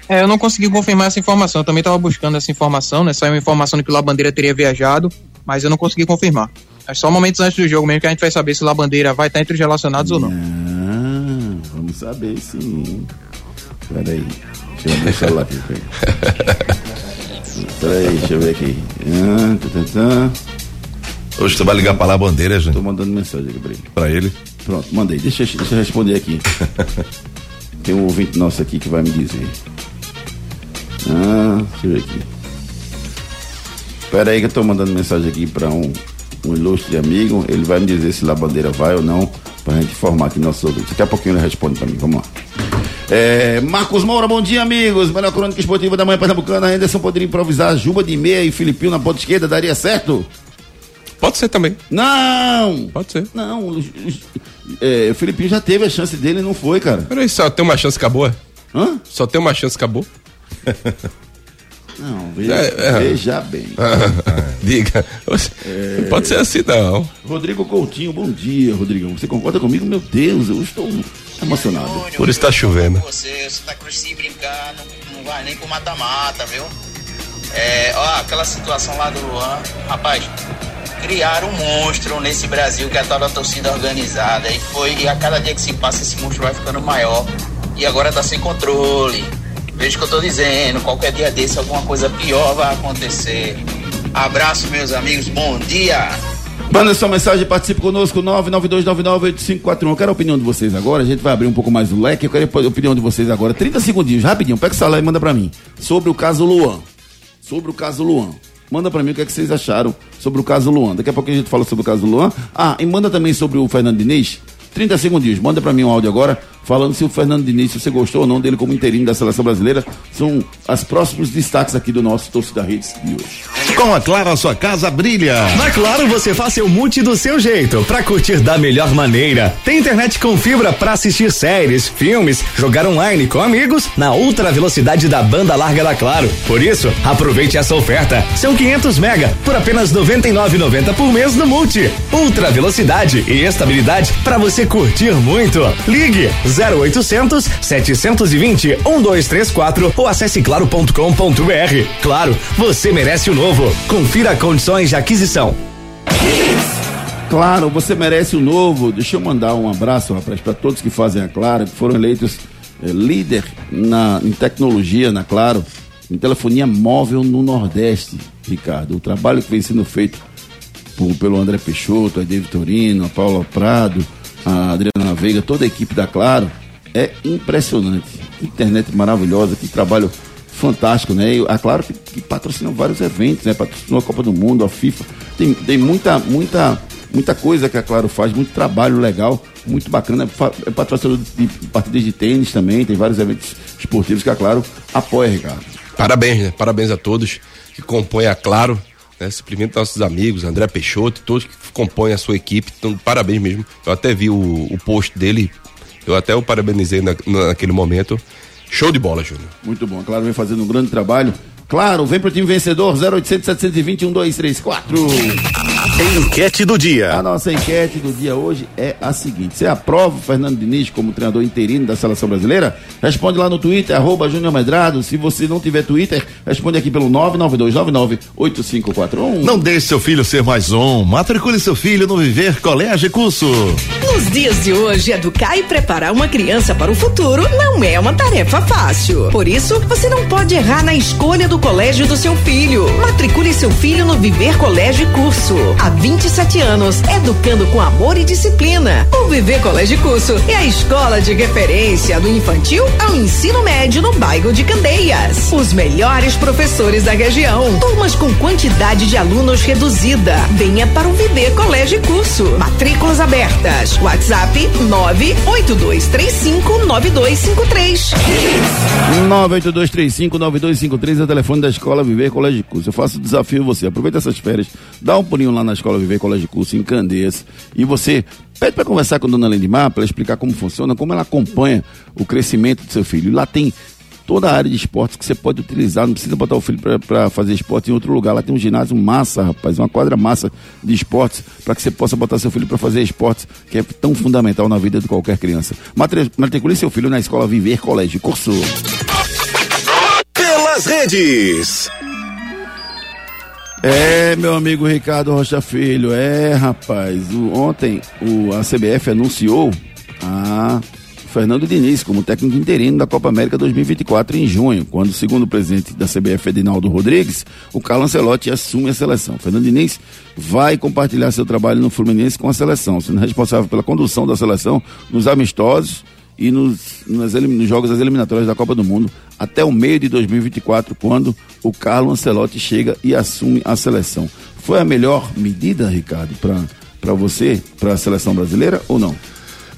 É, eu não consegui confirmar essa informação. Eu também estava buscando essa informação, né? Saiu uma informação de que o Labandeira teria viajado, mas eu não consegui confirmar. É só momentos antes do jogo mesmo que a gente vai saber se o Labandeira vai estar entre os relacionados ou não. Ah, vamos saber sim. Peraí. Deixa eu ver o celular aqui. Peraí. Peraí, deixa eu ver aqui. Ah. Hoje você vai ligar pra lá a bandeira, Tô Jânio? mandando mensagem aqui pra ele. Pra ele. Pronto, mandei. Deixa, deixa eu responder aqui. *laughs* Tem um ouvinte nosso aqui que vai me dizer. Ah, deixa eu ver aqui. Pera aí que eu tô mandando mensagem aqui pra um, um ilustre amigo. Ele vai me dizer se lá bandeira vai ou não, pra gente informar aqui nossos ouvintes. Daqui a pouquinho ele responde pra mim. Vamos lá. É, Marcos Moura, bom dia, amigos. Melhor crônica esportiva da manhã pernambucana. Anderson poderia improvisar Juba de meia e Filipinho na ponta esquerda, daria certo? Pode ser também. Não! Pode ser. Não, o, o- é, o Filipinho já teve a chance dele e não foi, cara. Peraí, só tem uma chance, acabou? é? Hã? Só tem uma chance, acabou? *laughs* Não, veja, É, é. veja bem. *laughs* Diga. Oxe, Não pode ser assim, não. Rodrigo Coutinho, bom dia, Rodrigão. Você concorda comigo? Meu Deus, eu estou emocionado. Por isso tá chovendo. Você, Santa Cruz se brincar, não, não vai nem pro mata-mata, viu? É, ó, aquela situação lá do Luan, rapaz, criaram um monstro nesse Brasil que é a tal da torcida organizada. E foi, e a cada dia que se passa, esse monstro vai ficando maior. E agora tá sem controle. Veja o que eu tô dizendo, qualquer dia desse alguma coisa pior vai acontecer. Abraço, meus amigos, bom dia! Manda sua mensagem, participe conosco, 992998541. Eu quero a opinião de vocês agora, a gente vai abrir um pouco mais o leque. Eu quero a opinião de vocês agora, 30 segundinhos, rapidinho. Pega o celular e manda pra mim. Sobre o caso Luan. Sobre o caso Luan. Manda pra mim o que, é que vocês acharam sobre o caso Luan. Daqui a pouco a gente fala sobre o caso Luan. Ah, e manda também sobre o Fernando Diniz. 30 segundinhos. Manda pra mim um áudio agora, falando se o Fernando Diniz, se você gostou ou não dele como interino da seleção brasileira. São os próximos destaques aqui do nosso Torcida Redes de hoje. Com a Claro, a sua casa brilha. Na Claro você faz seu multi do seu jeito, pra curtir da melhor maneira. Tem internet com fibra pra assistir séries, filmes, jogar online com amigos na ultra velocidade da banda larga da Claro. Por isso, aproveite essa oferta. São 500 mega por apenas 99,90 por mês no multi. Ultra velocidade e estabilidade pra você curtir muito. Ligue 0800 720 1234 ou acesse claro.com.br. Claro, você merece o novo. Confira condições de aquisição. Claro, você merece o novo. Deixa eu mandar um abraço, rapaz, para todos que fazem a Claro, que foram eleitos eh, líder na, em tecnologia na Claro, em telefonia móvel no Nordeste, Ricardo. O trabalho que vem sendo feito por- pelo André Peixoto, a David Torino, a Paula Prado, a Adriana Veiga, toda a equipe da Claro, é impressionante. Internet maravilhosa, que trabalho fantástico, né? E, é claro que, que patrocina vários eventos, né? Patrocinou a Copa do Mundo, a FIFA. Tem, tem muita, muita, muita coisa que a Claro faz, muito trabalho legal, muito bacana. É patrocinador de partidas de tênis também, tem vários eventos esportivos que a Claro apoia, Ricardo. Parabéns, né? Parabéns a todos que compõem a Claro. Né? Cumprimento nossos amigos, André Peixoto, todos que compõem a sua equipe. Então, parabéns mesmo. Eu até vi o, o post dele, eu até o parabenizei na, naquele momento. Show de bola, Júnior. Muito bom, claro, vem fazendo um grande trabalho. Claro, vem pro time vencedor, 0800 720 1234. Enquete do dia. A nossa enquete do dia hoje é a seguinte: você aprova o Fernando Diniz como treinador interino da seleção brasileira? Responde lá no Twitter, arroba Júnior Medrado. Se você não tiver Twitter, responde aqui pelo 992998541. Não deixe seu filho ser mais um. Matricule seu filho no Viver Colégio e Curso. Nos dias de hoje, educar e preparar uma criança para o futuro não é uma tarefa fácil. Por isso, você não pode errar na escolha do colégio do seu filho. Matricule seu filho no Viver Colégio e Curso. Há 27 anos, educando com amor e disciplina. O Viver Colégio Curso é a escola de referência do infantil ao ensino médio no bairro de Candeias. Os melhores professores da região. Turmas com quantidade de alunos reduzida. Venha para o Viver Colégio Curso. Matrículas abertas. WhatsApp 982359253. 982359253 é o telefone da Escola Viver Colégio Curso. Eu faço o desafio você. Aproveita essas férias, dá um pulinho lá na Escola Viver Colégio de Curso, em Candeias, e você pede para conversar com a dona Lendimar, para explicar como funciona, como ela acompanha o crescimento do seu filho. Lá tem toda a área de esportes que você pode utilizar, não precisa botar o filho para fazer esporte em outro lugar. Lá tem um ginásio massa, rapaz, uma quadra massa de esportes, para que você possa botar seu filho para fazer esportes, que é tão fundamental na vida de qualquer criança. Matri- Matricule seu filho na Escola Viver Colégio Curso. Pelas redes. É, meu amigo Ricardo Rocha Filho, é, rapaz, o- ontem o, a CBF anunciou a Fernando Diniz como técnico interino da Copa América 2024 em junho, quando, segundo o presidente da CBF, Edinaldo Rodrigues, o Carlo Ancelotti assume a seleção. Fernando Diniz vai compartilhar seu trabalho no Fluminense com a seleção, sendo responsável pela condução da seleção nos amistosos e nos, nas nos jogos das eliminatórias da Copa do Mundo até o meio de 2024, quando o Carlo Ancelotti chega e assume a seleção. Foi a melhor medida, Ricardo, para você, para a seleção brasileira ou não?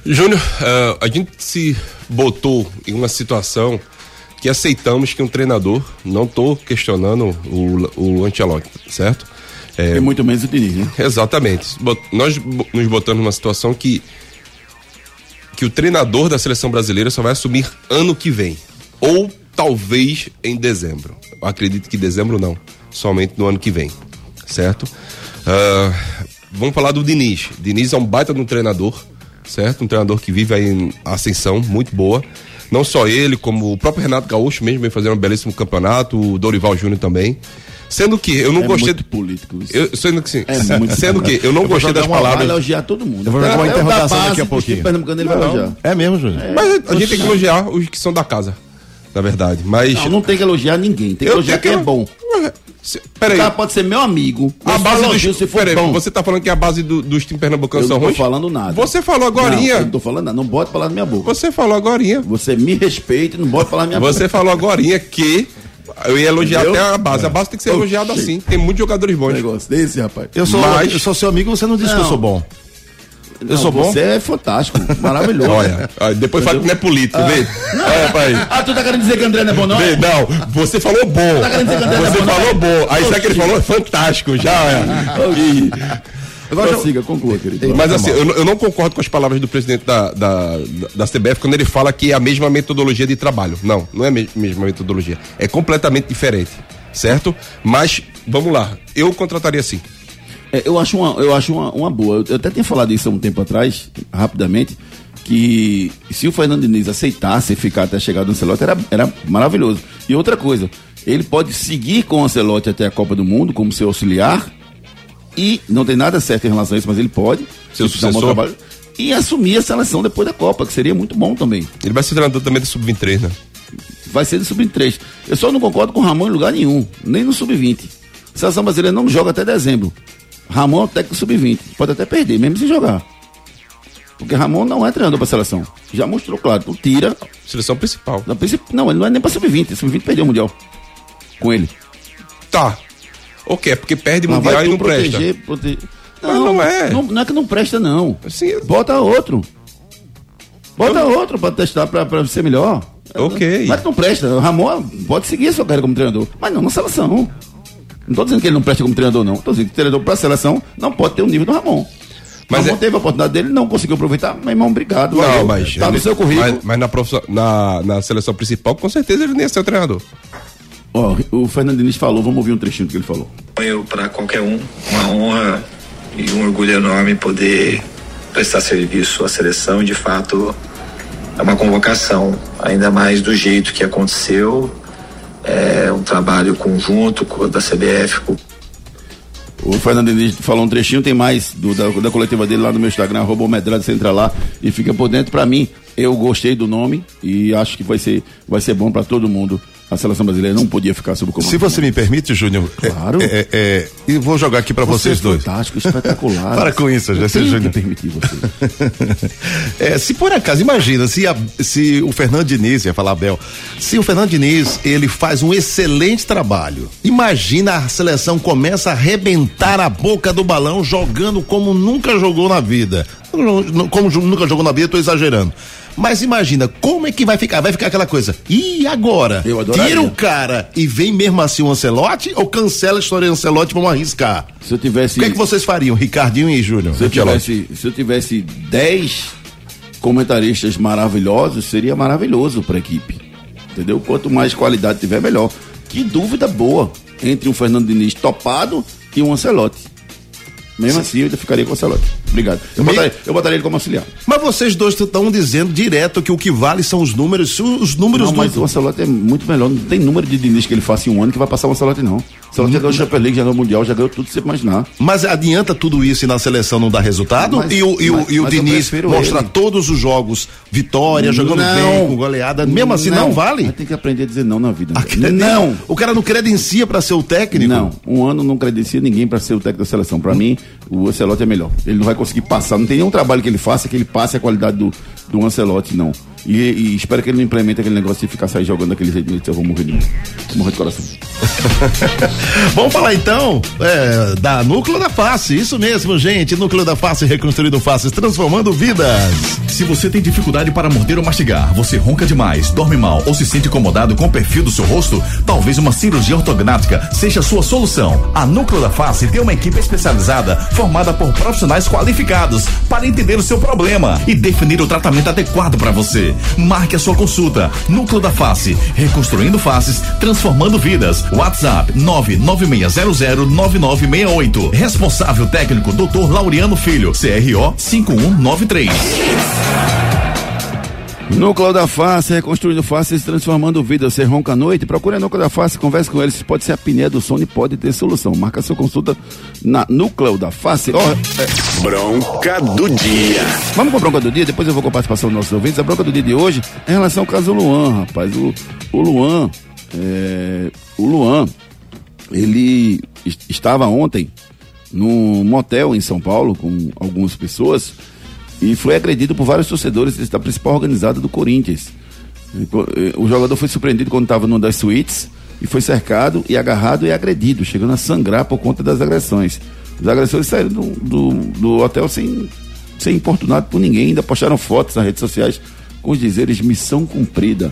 Júnior, eh, a gente se botou em uma situação que aceitamos que um treinador, não estou questionando o, o Ancelotti, certo? É, E muito menos o Diniz, né? Exatamente. Bot- Nós nos botamos numa situação que que o treinador da seleção brasileira só vai assumir ano que vem ou talvez em dezembro. Eu acredito que dezembro não, somente no ano que vem, certo? Ah, vamos falar do Diniz. Diniz é um baita de um treinador, certo? Um treinador que vive aí em ascensão muito boa. Não só ele, como o próprio Renato Gaúcho mesmo vem fazendo um belíssimo campeonato, o Dorival Júnior também. Sendo que eu não É gostei. muito político isso. Eu, sendo que sim. É muito *laughs* sendo que eu não Eu gostei das uma- palavras. vai elogiar todo mundo. Eu vou jogar uma o da interrogação base daqui a pouquinho. time pernambucano ele vai Não. elogiar. É mesmo, Júnior? Mas a gente tem que elogiar os que são da casa, na verdade. Mas. Não, não tem que elogiar ninguém, tem que Eu elogiar quem que- é bom. Se- O Peraí. cara pode ser meu amigo, A base só dos. elogio se for Peraí, bom. você tá falando que a base do- dos times pernambucanos Eu são não tô ruins? falando nada. Você falou Não, agorinha. eu não tô falando nada. Não bota palavra na minha boca. Você falou agorinha. Você me respeita e não bota palavra na minha Você boca. falou agorinha que eu ia elogiar Entendeu? até a base. A base tem que ser elogiada assim. Tem muitos jogadores Um bons. negócio desse, rapaz. Eu sou, Mas- eu sou seu amigo, você não disse que eu Não. sou bom. Não, sou bom? Você é fantástico, *laughs* maravilhoso. Olha, olha, depois fala que não é político, vê? Olha, pai. Ah, tu tá querendo dizer que André não é bom, não? Vê, Não, você falou bom. Tá querendo dizer que André não é Você bom, não? falou bom. Aí sabe que ele falou? Fantástico, já, olha. E- Agora siga, conclua, querido. Mas assim, eu, não- eu não concordo com as palavras do presidente da, da, da CBF quando ele fala que é a mesma metodologia de trabalho. Não, não é a me- mesma metodologia. É completamente diferente, certo? Mas, vamos lá, eu contrataria assim. É, eu acho, uma, eu acho uma, uma boa. Eu, até tinha falado isso há um tempo atrás, rapidamente, que se o Fernando Diniz aceitasse ficar até chegar do Ancelotti, era, era maravilhoso. E outra coisa, ele pode seguir com o Ancelotti até a Copa do Mundo como seu auxiliar, e não tem nada certo em relação a isso, mas ele pode. Seu um sucessor. trabalho, E assumir a seleção depois da Copa, que seria muito bom também. Ele vai ser treinador também do Sub-23, né? Vai ser do Sub-23. Eu só não concordo com o Ramon em lugar nenhum, nem no Sub-20. A seleção brasileira não joga até dezembro. Ramon é o técnico Sub-20. Pode até perder, mesmo se jogar. Porque Ramon não é treinador pra seleção. Já mostrou, claro. Tu tira. Seleção principal. Não, ele não é nem pra sub-20. Sub-20 perdeu o Mundial. Com ele. Tá. O que? É porque perde Mas mundial e não presta. proteger, prote- Mas não é. Não, não é que não presta, não. Assim, Bota outro. Bota outro pra testar, pra, pra ser melhor. Ok. Mas não presta. O Ramon pode seguir a sua carreira como treinador. Mas não na seleção. Não tô dizendo que ele não presta como treinador, não. Tô dizendo que treinador pra seleção não pode ter o nível do Ramon. Mas Ramon é- teve a oportunidade dele, não conseguiu aproveitar. Meu irmão, obrigado. Não, valeu. mas. Tá no seu currículo. Mas, mas na, na, na seleção principal, com certeza ele nem ia ser o treinador. Ó, o Fernando Diniz falou, vamos ouvir um trechinho do que ele falou. Eu, para qualquer um, uma honra e um orgulho enorme poder prestar serviço à seleção. De fato, é uma convocação, ainda mais do jeito que aconteceu. É um trabalho conjunto com- da CBF, O Fernando Diniz falou um trechinho, tem mais do- da, da coletiva dele lá no meu Instagram, arroba o Medrado, você entra lá e fica por dentro. Pra mim, eu gostei do nome e acho que vai ser, vai ser bom pra todo mundo. A seleção brasileira não podia ficar sob comando. Se você me permite, Júnior, Claro. é, é, é, e vou jogar aqui pra Você vocês é dois. fantástico, espetacular. *laughs* Para com isso, tenho que Júnior. permitir você. *laughs* É, se por acaso, imagina, se, a- se o Fernando Diniz, ia falar Abel, se o Fernando Diniz, ele faz um excelente trabalho, imagina a seleção começa a arrebentar a boca do balão jogando como nunca jogou na vida. Como nunca jogou na vida, tô exagerando. Mas imagina, como é que vai ficar? Vai ficar aquela coisa, e agora? Eu adoraria. Tira o cara e vem mesmo assim o Ancelotti ou cancela a história do Ancelotti, vamos arriscar? Se eu tivesse. O que é que vocês fariam, Ricardinho e Júnior? Se eu tivesse, se eu tivesse 10 comentaristas maravilhosos, seria maravilhoso para a equipe. Entendeu? Quanto mais qualidade tiver, melhor. Que dúvida boa entre um Fernando Diniz topado e um Ancelotti. Mesmo assim, eu ainda ficaria com o Ancelotti. Obrigado. Eu Me- botaria, eu botaria ele como auxiliar. Mas vocês dois estão dizendo direto que o que vale são os números. Os números Não, mas do. o Ancelotti é muito melhor. Não tem número de Diniz que ele faça em um ano que vai passar o Ancelotti, não. O Ancelotti já ganhou o Champions League, já ganhou o Mundial, já ganhou tudo, você imaginar. Mas adianta tudo isso e na seleção não dá resultado? Mas- e o, e o, mas- e o mas eu Diniz mostra ele. todos os jogos, vitória, jogando bem, com goleada. Mesmo assim, não, vale? Mas tem que aprender a dizer não na vida. Acredita- Não. O cara não credencia pra ser o técnico? Não, um ano não credencia ninguém para ser o técnico da seleção. Para mim, o Ancelotti é melhor. Ele não vai conseguir passar, não tem nenhum trabalho que ele faça que ele passe a qualidade do, do Ancelotti, não. E, e espero que ele não implemente aquele negócio de ficar sair jogando daquele jeito, eu vou morrer de, vou morrer de coração. *laughs* Vamos falar então é, da Núcleo da Face. Isso mesmo, gente. Núcleo da Face reconstruindo faces, transformando vidas. Se você tem dificuldade para morder ou mastigar, você ronca demais, dorme mal ou se sente incomodado com o perfil do seu rosto, talvez uma cirurgia ortognática seja a sua solução. A Núcleo da Face tem uma equipe especializada formada por profissionais qualificados para entender o seu problema e definir o tratamento adequado para você. Marque a sua consulta. Núcleo da Face, reconstruindo faces, transformando vidas. WhatsApp 996009968. Responsável técnico Dr. Laureano Filho, CRO 5193. Núcleo da Face, reconstruindo faces, transformando vidas. Você ronca à noite? Procure a Núcleo da Face, converse com eles. Pode ser a apneia do sono e pode ter solução. Marca sua consulta na Núcleo da Face. Ó, é, Bronca do dia. Vamos com a bronca do dia, depois eu vou com a participação dos nossos ouvintes. A bronca do dia de hoje é em relação ao caso Luan, rapaz. O, o Luan, é, o Luan, ele est- estava ontem num motel em São Paulo com algumas pessoas e foi agredido por vários torcedores da principal organizada do Corinthians. Co- O jogador foi surpreendido quando estava numa das suítes e foi cercado e agarrado e agredido, chegando a sangrar por conta das agressões. Os agressores saíram do, do, do hotel sem, sem importunado por ninguém, ainda postaram fotos nas redes sociais com os dizeres missão cumprida.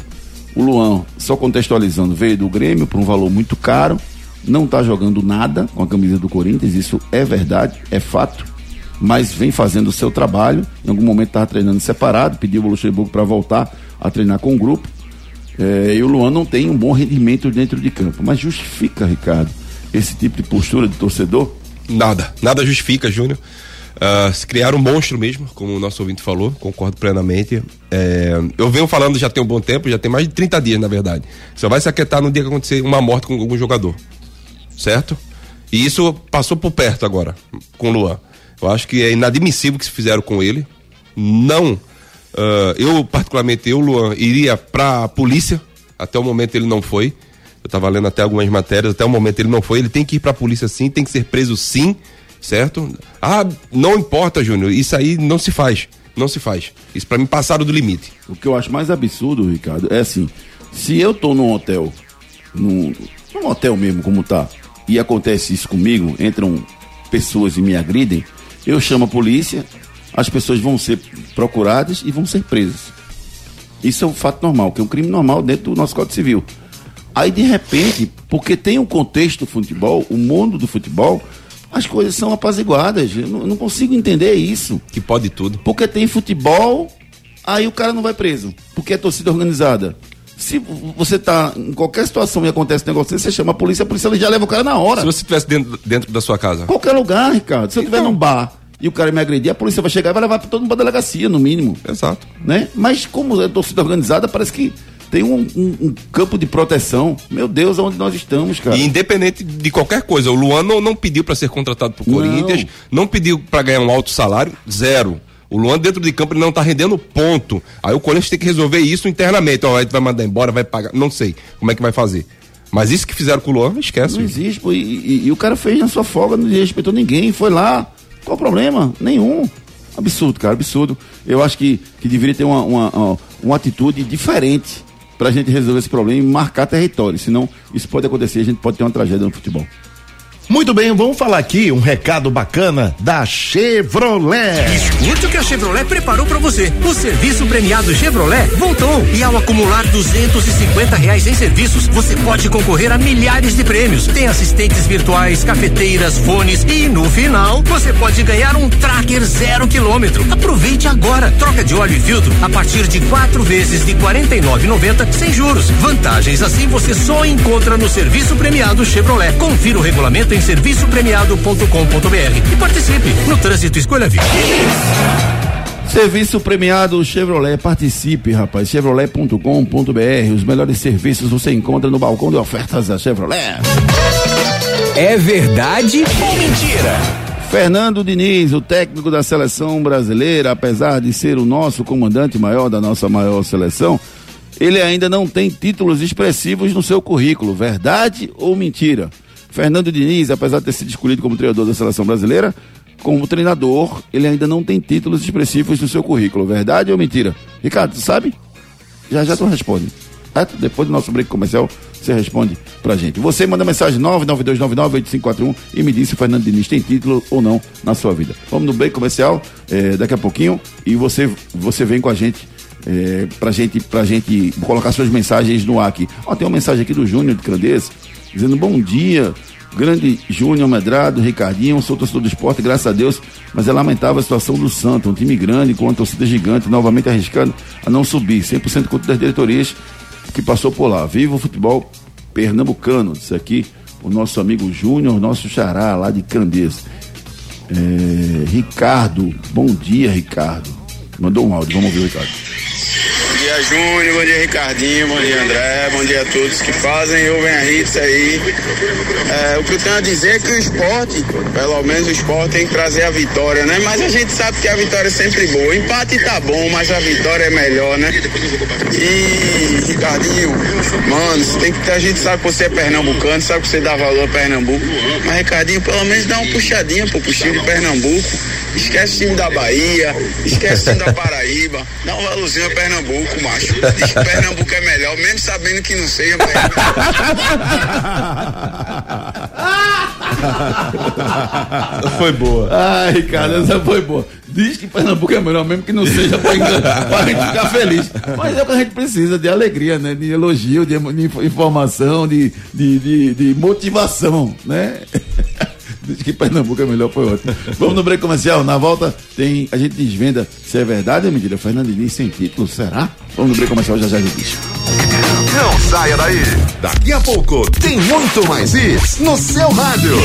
O Luan, só contextualizando, veio do Grêmio por um valor muito caro, não está jogando nada com a camisa do Corinthians, isso é verdade, é fato, mas vem fazendo o seu trabalho. Em algum momento estava treinando separado, pediu ao Luxemburgo para voltar a treinar com o grupo. É, e o Luan não tem um bom rendimento dentro de campo. Mas justifica, Ricardo, esse tipo de postura de torcedor? Nada, nada justifica, Júnior. Ah, se criar um monstro mesmo, como o nosso ouvinte falou, concordo plenamente. É, eu venho falando já tem um bom tempo, já tem mais de 30 dias, na verdade. Só vai se aquietar no dia que acontecer uma morte com algum jogador. Certo? E isso passou por perto agora, com o Luan. Eu acho que é inadmissível o que se fizeram com ele. Não. ah, eu, particularmente, eu, Luan, iria pra polícia. Até o momento ele não foi. Eu estava lendo até algumas matérias, até o momento ele não foi. Ele tem que ir pra polícia sim, tem que ser preso sim, certo? Ah, não importa, Júnior, isso aí não se faz. Não se faz. Isso pra mim passaram do limite. O que eu acho mais absurdo, Ricardo, é assim: se eu tô num hotel, num, num hotel mesmo como tá, e acontece isso comigo, entram pessoas e me agridem, eu chamo a polícia, as pessoas vão ser procuradas e vão ser presas. Isso é um fato normal, que é um crime normal dentro do nosso Código Civil. Aí, de repente, porque tem um contexto do futebol, o mundo do futebol, as coisas são apaziguadas. Eu não, eu não consigo entender isso. Que pode tudo. Porque tem futebol, aí o cara não vai preso. Porque é torcida organizada. Se você tá em qualquer situação e acontece um negócio você chama a polícia, a polícia já leva o cara na hora. Se você estivesse dentro, dentro da sua casa. Qualquer lugar, Ricardo. Se eu estiver num bar e o cara me agredir, a polícia vai chegar e vai levar todo mundo pra delegacia, no mínimo. Exato. Né? Mas como é torcida organizada, parece que tem um, um- um campo de proteção. Meu Deus, aonde nós estamos, cara? E independente de qualquer coisa, o Luan não, não pediu pra ser contratado pro Corinthians, não pediu pra ganhar um alto salário, zero. O Luan dentro de campo ele não tá rendendo ponto. Aí o Corinthians tem que resolver isso internamente. Ó, vai mandar embora, vai pagar, não sei como é que vai fazer. Mas isso que fizeram com o Luan, esquece. Não existe, pô. E, e- e o cara fez na sua folga, não respeitou ninguém, foi lá. Qual o problema? Nenhum. Absurdo, cara, absurdo. Eu acho que, que deveria ter uma, uma, uma, atitude diferente pra gente resolver esse problema e marcar território. Senão, isso pode acontecer, a gente pode ter uma tragédia no futebol. Muito bem, vamos falar aqui um recado bacana da Chevrolet. Escute o que a Chevrolet preparou para você. O serviço premiado Chevrolet voltou e ao acumular 250 reais em serviços, você pode concorrer a milhares de prêmios. Tem assistentes virtuais, cafeteiras, fones e no final você pode ganhar um tracker zero quilômetro. Aproveite agora. Troca de óleo e filtro a partir de quatro vezes de 49,90 sem juros. Vantagens assim você só encontra no serviço premiado Chevrolet. Confira o regulamento em serviçopremiado.com.br e participe no trânsito escolha vida. Serviço premiado Chevrolet, participe, rapaz. Chevrolet.com.br. Os melhores serviços você encontra no balcão de ofertas da Chevrolet. É verdade ou mentira? Fernando Diniz, o técnico da seleção brasileira, apesar de ser o nosso comandante maior da nossa maior seleção, ele ainda não tem títulos expressivos no seu currículo. Verdade ou mentira? Fernando Diniz, apesar de ter sido escolhido como treinador da seleção brasileira, como treinador, ele ainda não tem títulos expressivos no seu currículo. Verdade ou mentira? Ricardo, tu sabe? Já já tu responde. Certo? Depois do nosso break comercial, você responde pra gente. Você manda mensagem 992998541 e me diz se o Fernando Diniz tem título ou não na sua vida. Vamos no break comercial eh, daqui a pouquinho e você, você vem com a gente. É, pra gente pra gente colocar suas mensagens no ar aqui. Ó, tem uma mensagem aqui do Júnior de Candeias dizendo bom dia, grande Júnior Medrado, Ricardinho, sou torcedor do esporte, graças a Deus, mas é lamentável a situação do Santos, um time grande com uma torcida gigante, novamente arriscando a não subir, 100% contra das diretorias que passou por lá. Viva o futebol pernambucano, disse aqui o nosso amigo Júnior, nosso xará lá de Candeias. É, Ricardo, bom dia, Ricardo. Mandou um áudio, vamos ouvir o Ricardo. Dia, Júnior. Bom dia, Ricardinho. Bom dia, André. Bom dia a todos que fazem ouvem a hits aí. É, o que eu tenho a dizer é que o esporte, pelo menos o esporte, tem que trazer a vitória, né? Mas a gente sabe que a vitória é sempre boa. O empate tá bom, mas a vitória é melhor, né? E, Ricardinho, mano, tem que, a gente sabe que você é pernambucano, sabe que você dá valor a Pernambuco. Mas, Ricardinho, pelo menos dá uma puxadinha pro time de Pernambuco. Esquece o time da Bahia, esquece o time da *laughs* Paraíba. Dá um valorzinho a Pernambuco, macho. Diz que Pernambuco é melhor, mesmo sabendo que não seja Foi boa. Ai, Ricardo, essa foi boa. Diz que Pernambuco é melhor, mesmo que não seja pra, *laughs* gente ficar feliz. Mas é o que a gente precisa, de alegria, né? De elogio, de, de info- informação, de, de, de, de motivação, né? Diz que Pernambuco é melhor, foi ótimo. Vamos no break comercial. Na volta tem. A gente desvenda se é verdade ou mentira. Fernando Diniz sem título, será? Vamos no break comercial, já já gente diz. Não saia daí. Daqui a pouco tem muito mais isso no seu rádio.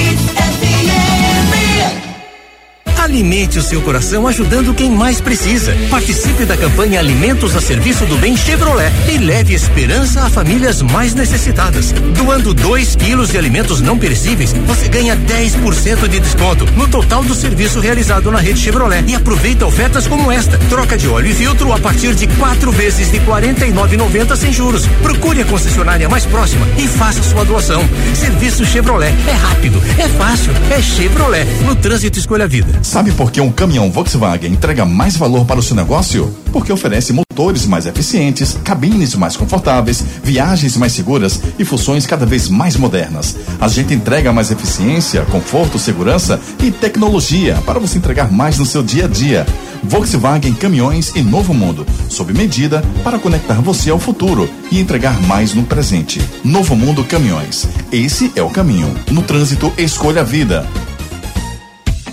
Alimente o seu coração ajudando quem mais precisa. Participe da campanha Alimentos a Serviço do Bem Chevrolet e leve esperança a famílias mais necessitadas. Doando 2 quilos de alimentos não perecíveis, você ganha 10% de desconto no total do serviço realizado na rede Chevrolet. E aproveita ofertas como esta: troca de óleo e filtro a partir de quatro vezes de R$ 49,90 sem juros. Procure a concessionária mais próxima e faça sua doação. Serviço Chevrolet é rápido, é fácil, é Chevrolet. No trânsito escolha a vida. Sabe por que um caminhão Volkswagen entrega mais valor para o seu negócio? Porque oferece motores mais eficientes, cabines mais confortáveis, viagens mais seguras e funções cada vez mais modernas. A gente entrega mais eficiência, conforto, segurança e tecnologia para você entregar mais no seu dia a dia. Volkswagen Caminhões e Novo Mundo, sob medida para conectar você ao futuro e entregar mais no presente. Novo Mundo Caminhões. Esse é o caminho. No trânsito, escolha a vida.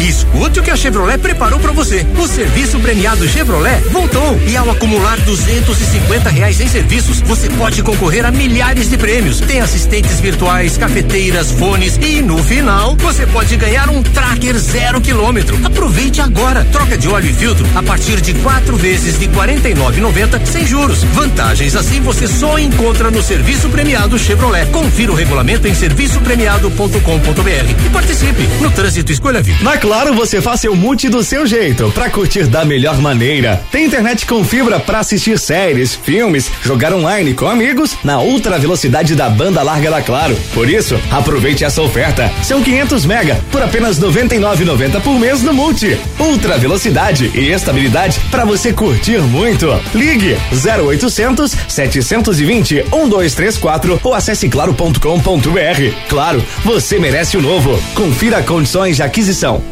Escute o que a Chevrolet preparou para você. O serviço premiado Chevrolet voltou e ao acumular 250 reais em serviços, você pode concorrer a milhares de prêmios. Tem assistentes virtuais, cafeteiras, fones e no final você pode ganhar um tracker zero quilômetro. Aproveite agora. Troca de óleo e filtro a partir de quatro vezes de 49,90 sem juros. Vantagens assim você só encontra no serviço premiado Chevrolet. Confira o regulamento em serviçopremiado.com.br e participe. No trânsito escolha vida. Claro, você faz seu multi do seu jeito, pra curtir da melhor maneira. Tem internet com fibra pra assistir séries, filmes, jogar online com amigos na ultra velocidade da banda larga da Claro. Por isso, aproveite essa oferta. São 500 mega por apenas 99,90 por mês no multi. Ultra velocidade e estabilidade pra você curtir muito. Ligue 0800 720 1234 ou acesse claro.com.br. Claro, você merece o novo. Confira condições de aquisição.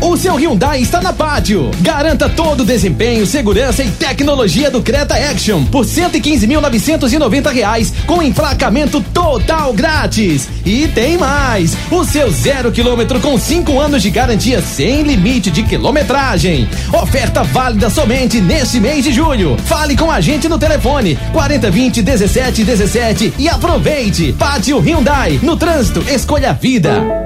O seu Hyundai está na Pátio. Garanta todo o desempenho, segurança e tecnologia do Creta Action por 115.990 reais com emplacamento total grátis. E tem mais! O seu zero quilômetro com cinco anos de garantia sem limite de quilometragem. Oferta válida somente neste mês de julho. Fale com a gente no telefone 4020 17 17 e aproveite. Pátio Hyundai. No trânsito, escolha a vida.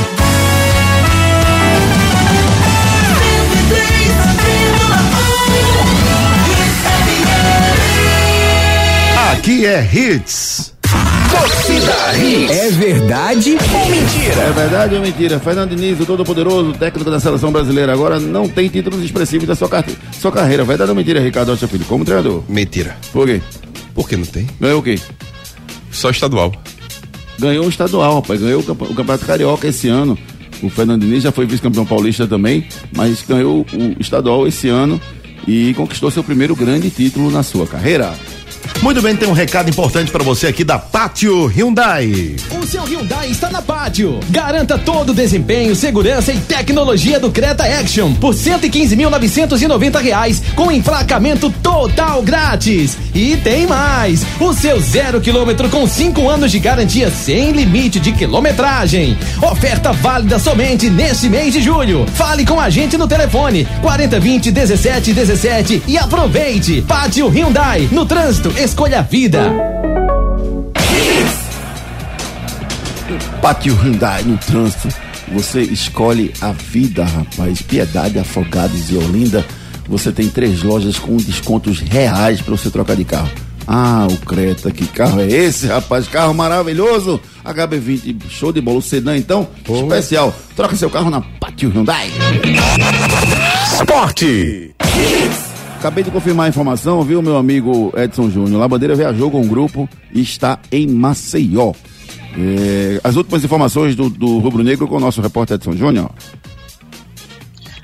Aqui é Hits. Torcida Hits. É verdade ou mentira? É verdade ou mentira? Fernando Diniz, o todo-poderoso técnico da seleção brasileira, agora não tem títulos expressivos da sua, carte... sua carreira. Verdade ou mentira, Ricardo Rocha Filho? Como treinador? Mentira. Por quê? Por que não tem? Ganhou o quê? Só estadual. Ganhou o estadual, rapaz. Ganhou o, campe- o Campeonato Carioca esse ano. O Fernando Diniz já foi vice-campeão paulista também, mas ganhou o estadual esse ano e conquistou seu primeiro grande título na sua carreira. Muito bem, tem um recado importante para você aqui da Pátio Hyundai. O seu Hyundai está na Pátio. Garanta todo o desempenho, segurança e tecnologia do Creta Action por 115.990 reais com emplacamento total grátis. E tem mais! O seu zero quilômetro com cinco anos de garantia sem limite de quilometragem. Oferta válida somente neste mês de julho. Fale com a gente no telefone 4020 17 17 e aproveite. Pátio Hyundai. No trânsito, escolha a vida. Pátio Hyundai no trânsito. Você escolhe a vida, rapaz. Piedade, Afogados e Olinda. Você tem três lojas com descontos reais para você trocar de carro. Ah, o Creta, que carro é esse, rapaz? Carro maravilhoso. HB20, show de bola. O sedã, então, especial. Troca seu carro na Pátio Hyundai. Esporte. Acabei de confirmar a informação, viu, meu amigo Edson Júnior? Labandeira viajou com o grupo e está em Maceió. É, as últimas informações do, do Rubro Negro com o nosso repórter Edson Júnior.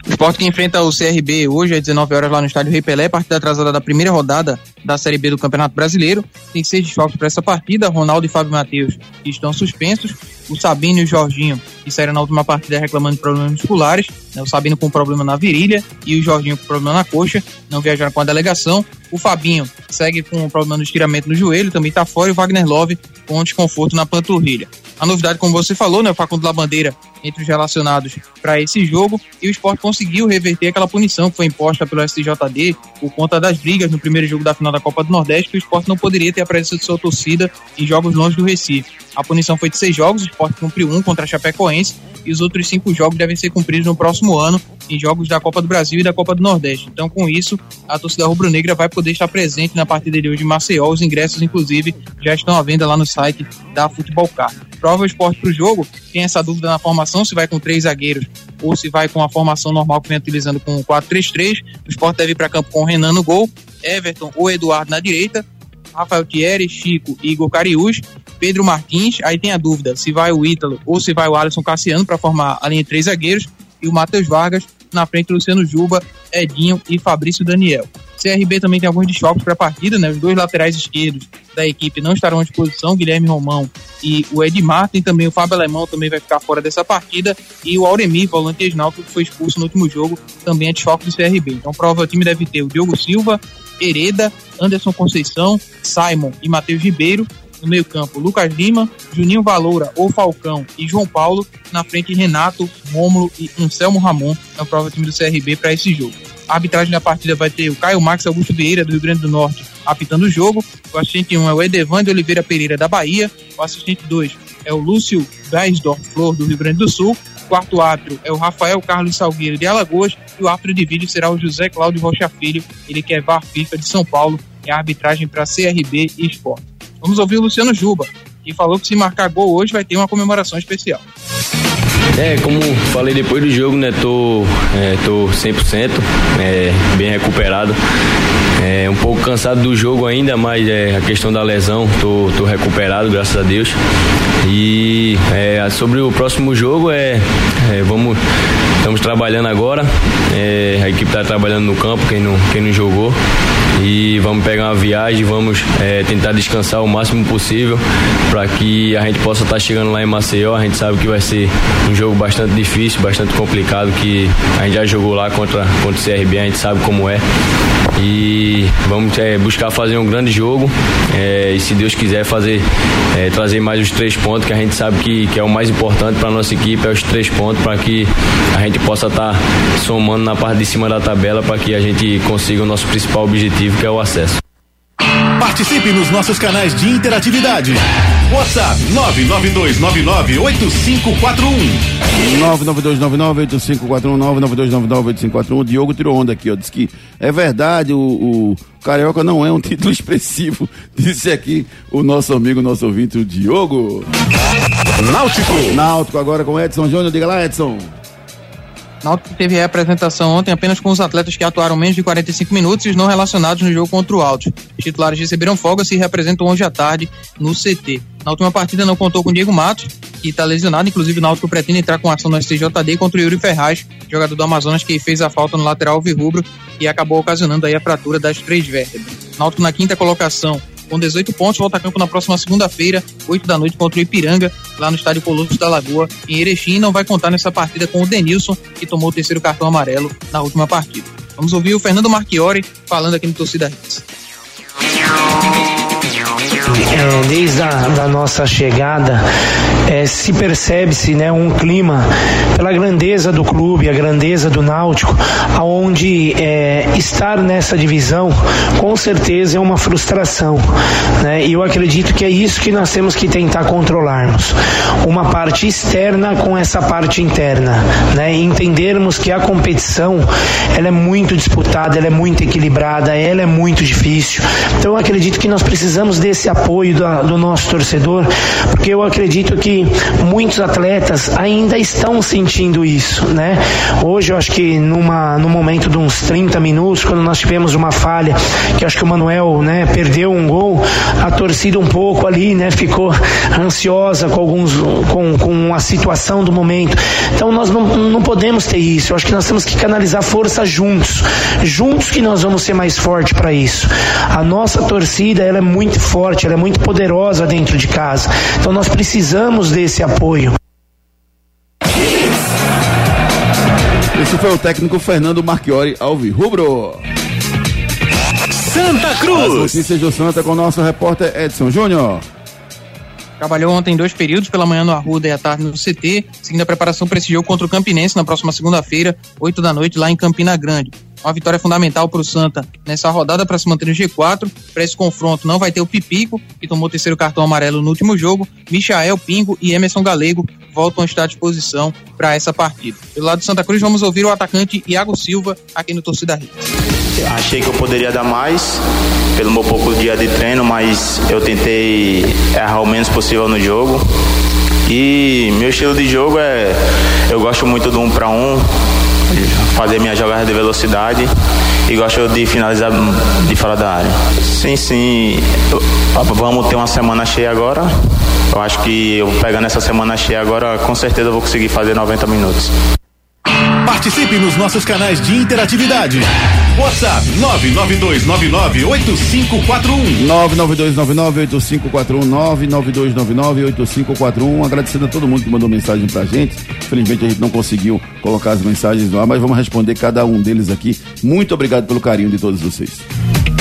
O Sport que enfrenta o CRB hoje às 19 horas lá no estádio Rei Pelé, partida atrasada da primeira rodada da Série B do Campeonato Brasileiro. Tem seis desfalques para essa partida: Ronaldo e Fábio Matheus estão suspensos, o Sabino e o Jorginho que saíram na última partida reclamando de problemas musculares, né? o Sabino com problema na virilha e o Jorginho com problema na coxa, não viajaram com a delegação. O Fabinho segue com um problema no estiramento no joelho, também está fora, e o Wagner Love com desconforto na panturrilha. A novidade, como você falou, né, o Facundo Labandeira entre os relacionados para esse jogo e o esporte conseguiu reverter aquela punição que foi imposta pelo STJD por conta das brigas no primeiro jogo da final da Copa do Nordeste, que o esporte não poderia ter a presença de sua torcida em jogos longe do Recife. A punição foi de seis jogos, o esporte cumpriu um contra a Chapecoense e os outros cinco jogos devem ser cumpridos no próximo ano em jogos da Copa do Brasil e da Copa do Nordeste. Então, com isso, a torcida rubro-negra vai poder estar presente na partida de hoje em Maceió. Os ingressos, inclusive, já estão à venda lá no site da Futebol Car. Prova o esporte para o jogo, tem essa dúvida na formação, se vai com três zagueiros ou se vai com a formação normal que vem utilizando com 4-3-3. O esporte deve ir para campo com o Renan no gol, Everton ou Eduardo na direita, Rafael Thierry, Chico e Igor Cariús, Pedro Martins, aí tem a dúvida se vai o Ítalo ou se vai o Alisson Cassiano para formar a linha de três zagueiros, e o Matheus Vargas na frente Luciano Juba, Edinho e Fabrício Daniel. CRB também tem alguns desfalques para a partida, né? Os dois laterais esquerdos da equipe não estarão à disposição, Guilherme Romão e o Edmar, tem também o Fábio Alemão também vai ficar fora dessa partida e o Auremir, volante ex-náutico, que foi expulso no último jogo, também é desfalque do CRB. Então, prova o time deve ter o Diogo Silva, Hereda, Anderson Conceição, Simon e Matheus Ribeiro. No meio-campo, Lucas Lima, Juninho Valoura ou Falcão e João Paulo. Na frente, Renato, Rômulo e Anselmo Ramon. É o prova time do CRB para esse jogo. A arbitragem da partida vai ter o Caio Max Augusto Vieira, do Rio Grande do Norte, apitando o jogo. O assistente 1 é o Edevan de Oliveira Pereira, da Bahia. O assistente 2 é o Lúcio Geisdorf Flor, do Rio Grande do Sul. O quarto árbitro é o Rafael Carlos Salgueiro, de Alagoas. E o árbitro de vídeo será o José Cláudio Rocha Filho, ele que é VAR FIFA de São Paulo. É a arbitragem para CRB e Sport. Vamos ouvir o Luciano Juba, que falou que se marcar gol hoje vai ter uma comemoração especial. É, como falei depois do jogo, né? Tô, é, tô 100%, é, bem recuperado. É, um pouco cansado do jogo ainda, mas é a questão da lesão, tô, tô recuperado, graças a Deus. E é, sobre o próximo jogo, é, é vamos, estamos trabalhando agora. É, a equipe está trabalhando no campo, quem não, quem não jogou. E vamos pegar uma viagem, vamos é, tentar descansar o máximo possível para que a gente possa estar tá chegando lá em Maceió. A gente sabe que vai ser um jogo bastante difícil, bastante complicado, que a gente já jogou lá contra, contra o CRB, a gente sabe como é. E vamos é, buscar fazer um grande jogo é, e se Deus quiser fazer é, trazer mais os três pontos que a gente sabe que, que é o mais importante para nossa equipe é os três pontos para que a gente possa estar tá somando na parte de cima da tabela para que a gente consiga o nosso principal objetivo que é o acesso. Participe nos nossos canais de interatividade. WhatsApp 992998541. 992998541. O Diogo tirou onda aqui, ó. Diz que é verdade, o, o Carioca não é um *laughs* título expressivo. Disse aqui o nosso amigo, nosso ouvinte, o Diogo. Náutico. Náutico agora com Edson Júnior. Diga lá, Edson. Náutico teve representação ontem apenas com os atletas que atuaram menos de 45 minutos e os não relacionados no jogo contra o Alto. Os titulares receberam folga e se representam hoje à tarde no CT. Na última partida não contou com Diego Matos, que está lesionado, inclusive o Náutico pretende entrar com ação no STJD contra o Yuri Ferraz, jogador do Amazonas que fez a falta no lateral virrubro e acabou ocasionando aí a fratura das três vértebras. Náutico na quinta colocação com 18 pontos, volta a campo na próxima segunda-feira, 8 da noite, contra o Ipiranga, lá no estádio Colossos da Lagoa, em Erechim. Não vai contar nessa partida com o Denilson, que tomou o terceiro cartão amarelo na última partida. Vamos ouvir o Fernando Marchiori falando aqui no Torcida Hits. É, desde a da nossa chegada, é, se percebe-se né, um clima pela grandeza do clube, a grandeza do Náutico, aonde é, estar nessa divisão com certeza é uma frustração. Né? E eu acredito que é isso que nós temos que tentar controlarmos. Uma parte externa com essa parte interna. Né? Entendermos que a competição ela é muito disputada, ela é muito equilibrada, ela é muito difícil. Então eu acredito que nós precisamos desse apoio da, do nosso torcedor, porque eu acredito que muitos atletas ainda estão sentindo isso, né? Hoje eu acho que numa, no momento de uns 30 minutos, quando nós tivemos uma falha, que acho que o Manuel, né, perdeu um gol, a torcida um pouco ali, né, ficou ansiosa com alguns, com, com a situação do momento. Então nós não, não podemos ter isso. Eu acho que nós temos que canalizar força juntos, juntos que nós vamos ser mais fortes para isso. A nossa torcida, ela é muito forte, ela é muito poderosa dentro de casa. Então nós precisamos desse apoio. Esse foi o técnico Fernando Marchiori Alvi Rubro. Santa As Cruz. notícias do Santa com o nosso repórter Edson Júnior. Trabalhou ontem dois períodos, pela manhã no Arruda e à tarde no CT, seguindo a preparação para esse jogo contra o Campinense na próxima segunda-feira, 8 da noite, lá em Campina Grande. Uma vitória fundamental para o Santa nessa rodada para se manter no G4. Para esse confronto não vai ter o Pipico, que tomou o terceiro cartão amarelo no último jogo. Michael Pingo e Emerson Galego voltam a estar à disposição para essa partida. Pelo lado do Santa Cruz, vamos ouvir o atacante Iago Silva aqui no Torcida Achei que eu poderia dar mais pelo meu pouco dia de treino, mas eu tentei errar o menos possível no jogo. E meu estilo de jogo é. Eu gosto muito do um para um, fazer minha jogada de velocidade e gosto de finalizar de fora da área. Sim, sim. Vamos ter uma semana cheia agora. Eu acho que eu pegando essa semana cheia agora, com certeza eu vou conseguir fazer 90 minutos. Participe nos nossos canais de interatividade. WhatsApp 992998541. 992998541, 992998541. Agradecendo a todo mundo que mandou mensagem pra gente. Infelizmente a gente não conseguiu colocar as mensagens lá, mas vamos responder cada um deles aqui. Muito obrigado pelo carinho de todos vocês.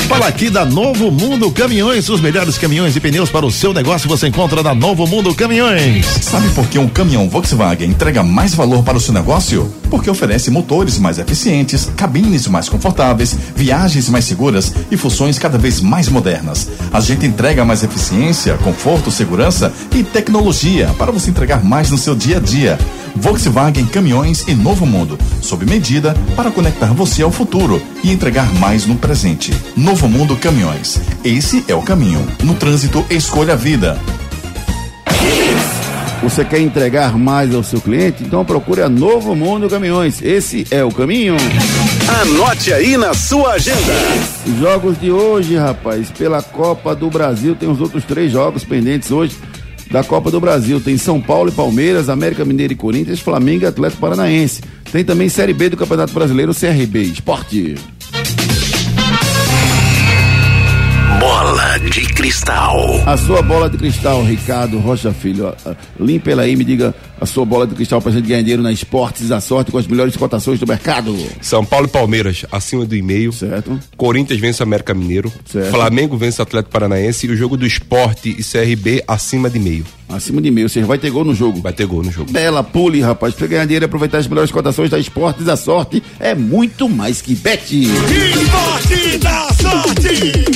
Fala aqui da Novo Mundo Caminhões, os melhores caminhões e pneus para o seu negócio você encontra na Novo Mundo Caminhões. Sabe por que um caminhão Volkswagen entrega mais valor para o seu negócio? Porque oferece motores mais eficientes, cabines mais confortáveis, viagens mais seguras e funções cada vez mais modernas. A gente entrega mais eficiência, conforto, segurança e tecnologia para você entregar mais no seu dia a dia. Volkswagen Caminhões e Novo Mundo, sob medida para conectar você ao futuro e entregar mais no presente. Novo Mundo Caminhões. Esse é o caminho. No trânsito, escolha a vida. Você quer entregar mais ao seu cliente? Então procure a Novo Mundo Caminhões. Esse é o caminho. Anote aí na sua agenda. Jogos de hoje, rapaz, pela Copa do Brasil, tem os outros três jogos pendentes hoje da Copa do Brasil. Tem São Paulo e Palmeiras, América Mineiro e Corinthians, Flamengo e Atlético Paranaense. Tem também Série B do Campeonato Brasileiro, CRB Esporte. Bola de cristal. A sua bola de cristal, Ricardo Rocha Filho. Limpe ela aí e me diga a sua bola de cristal pra gente ganhar dinheiro na Esportes da Sorte com as melhores cotações do mercado. São Paulo e Palmeiras acima do e-mail. Certo. Corinthians vence o América Mineiro. Certo. Flamengo vence o Atlético Paranaense e o jogo do esporte e CRB acima de meio. Acima de meio, ou seja, vai ter gol no jogo. Vai ter gol no jogo. Bela pule, rapaz. Pra ganhar dinheiro e aproveitar as melhores cotações da Esportes da Sorte é muito mais que bet. Esporte da sorte.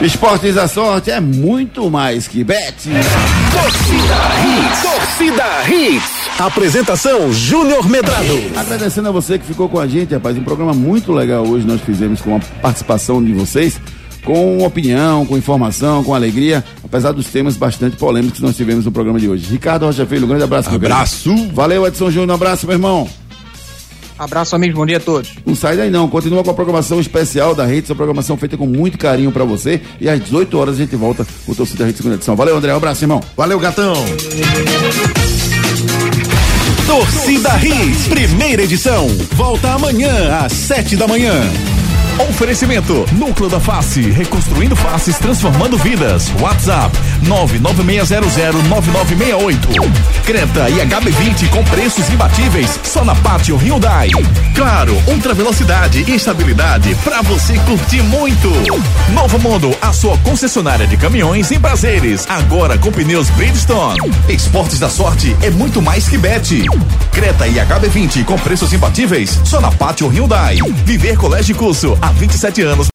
Esportes da Sorte é muito mais que bet. Torcida Hits. Torcida Hits. Apresentação Júnior Medrado. Agradecendo a você que ficou com a gente, rapaz. Um programa muito legal hoje nós fizemos com a participação de vocês, com opinião, com informação, com alegria, apesar dos temas bastante polêmicos que nós tivemos no programa de hoje. Ricardo Rocha Filho, um grande abraço. Abraço. Valeu, Edson Júnior. Um abraço, meu irmão. Abraço, amigos. Bom dia a todos. Não sai daí não, continua com a programação especial da Rede, essa programação feita com muito carinho pra você. E às 18 horas a gente volta com o Torcida Rede segunda edição. Valeu, André. Um abraço, irmão. Valeu, gatão. Torcida Hits, primeira edição. Volta amanhã às sete da manhã. Oferecimento: Núcleo da Face, reconstruindo faces, transformando vidas. WhatsApp: 996009968. Creta e HB20 com preços imbatíveis só na Pátio Hyundai. Claro, ultra velocidade e estabilidade para você curtir muito. Novo Mundo, a sua concessionária de caminhões em prazeres, agora com pneus Bridgestone. Esportes da Sorte é muito mais que bet. Creta e HB20 com preços imbatíveis só na Pátio Hyundai. Viver Colégio Curso há 27 anos.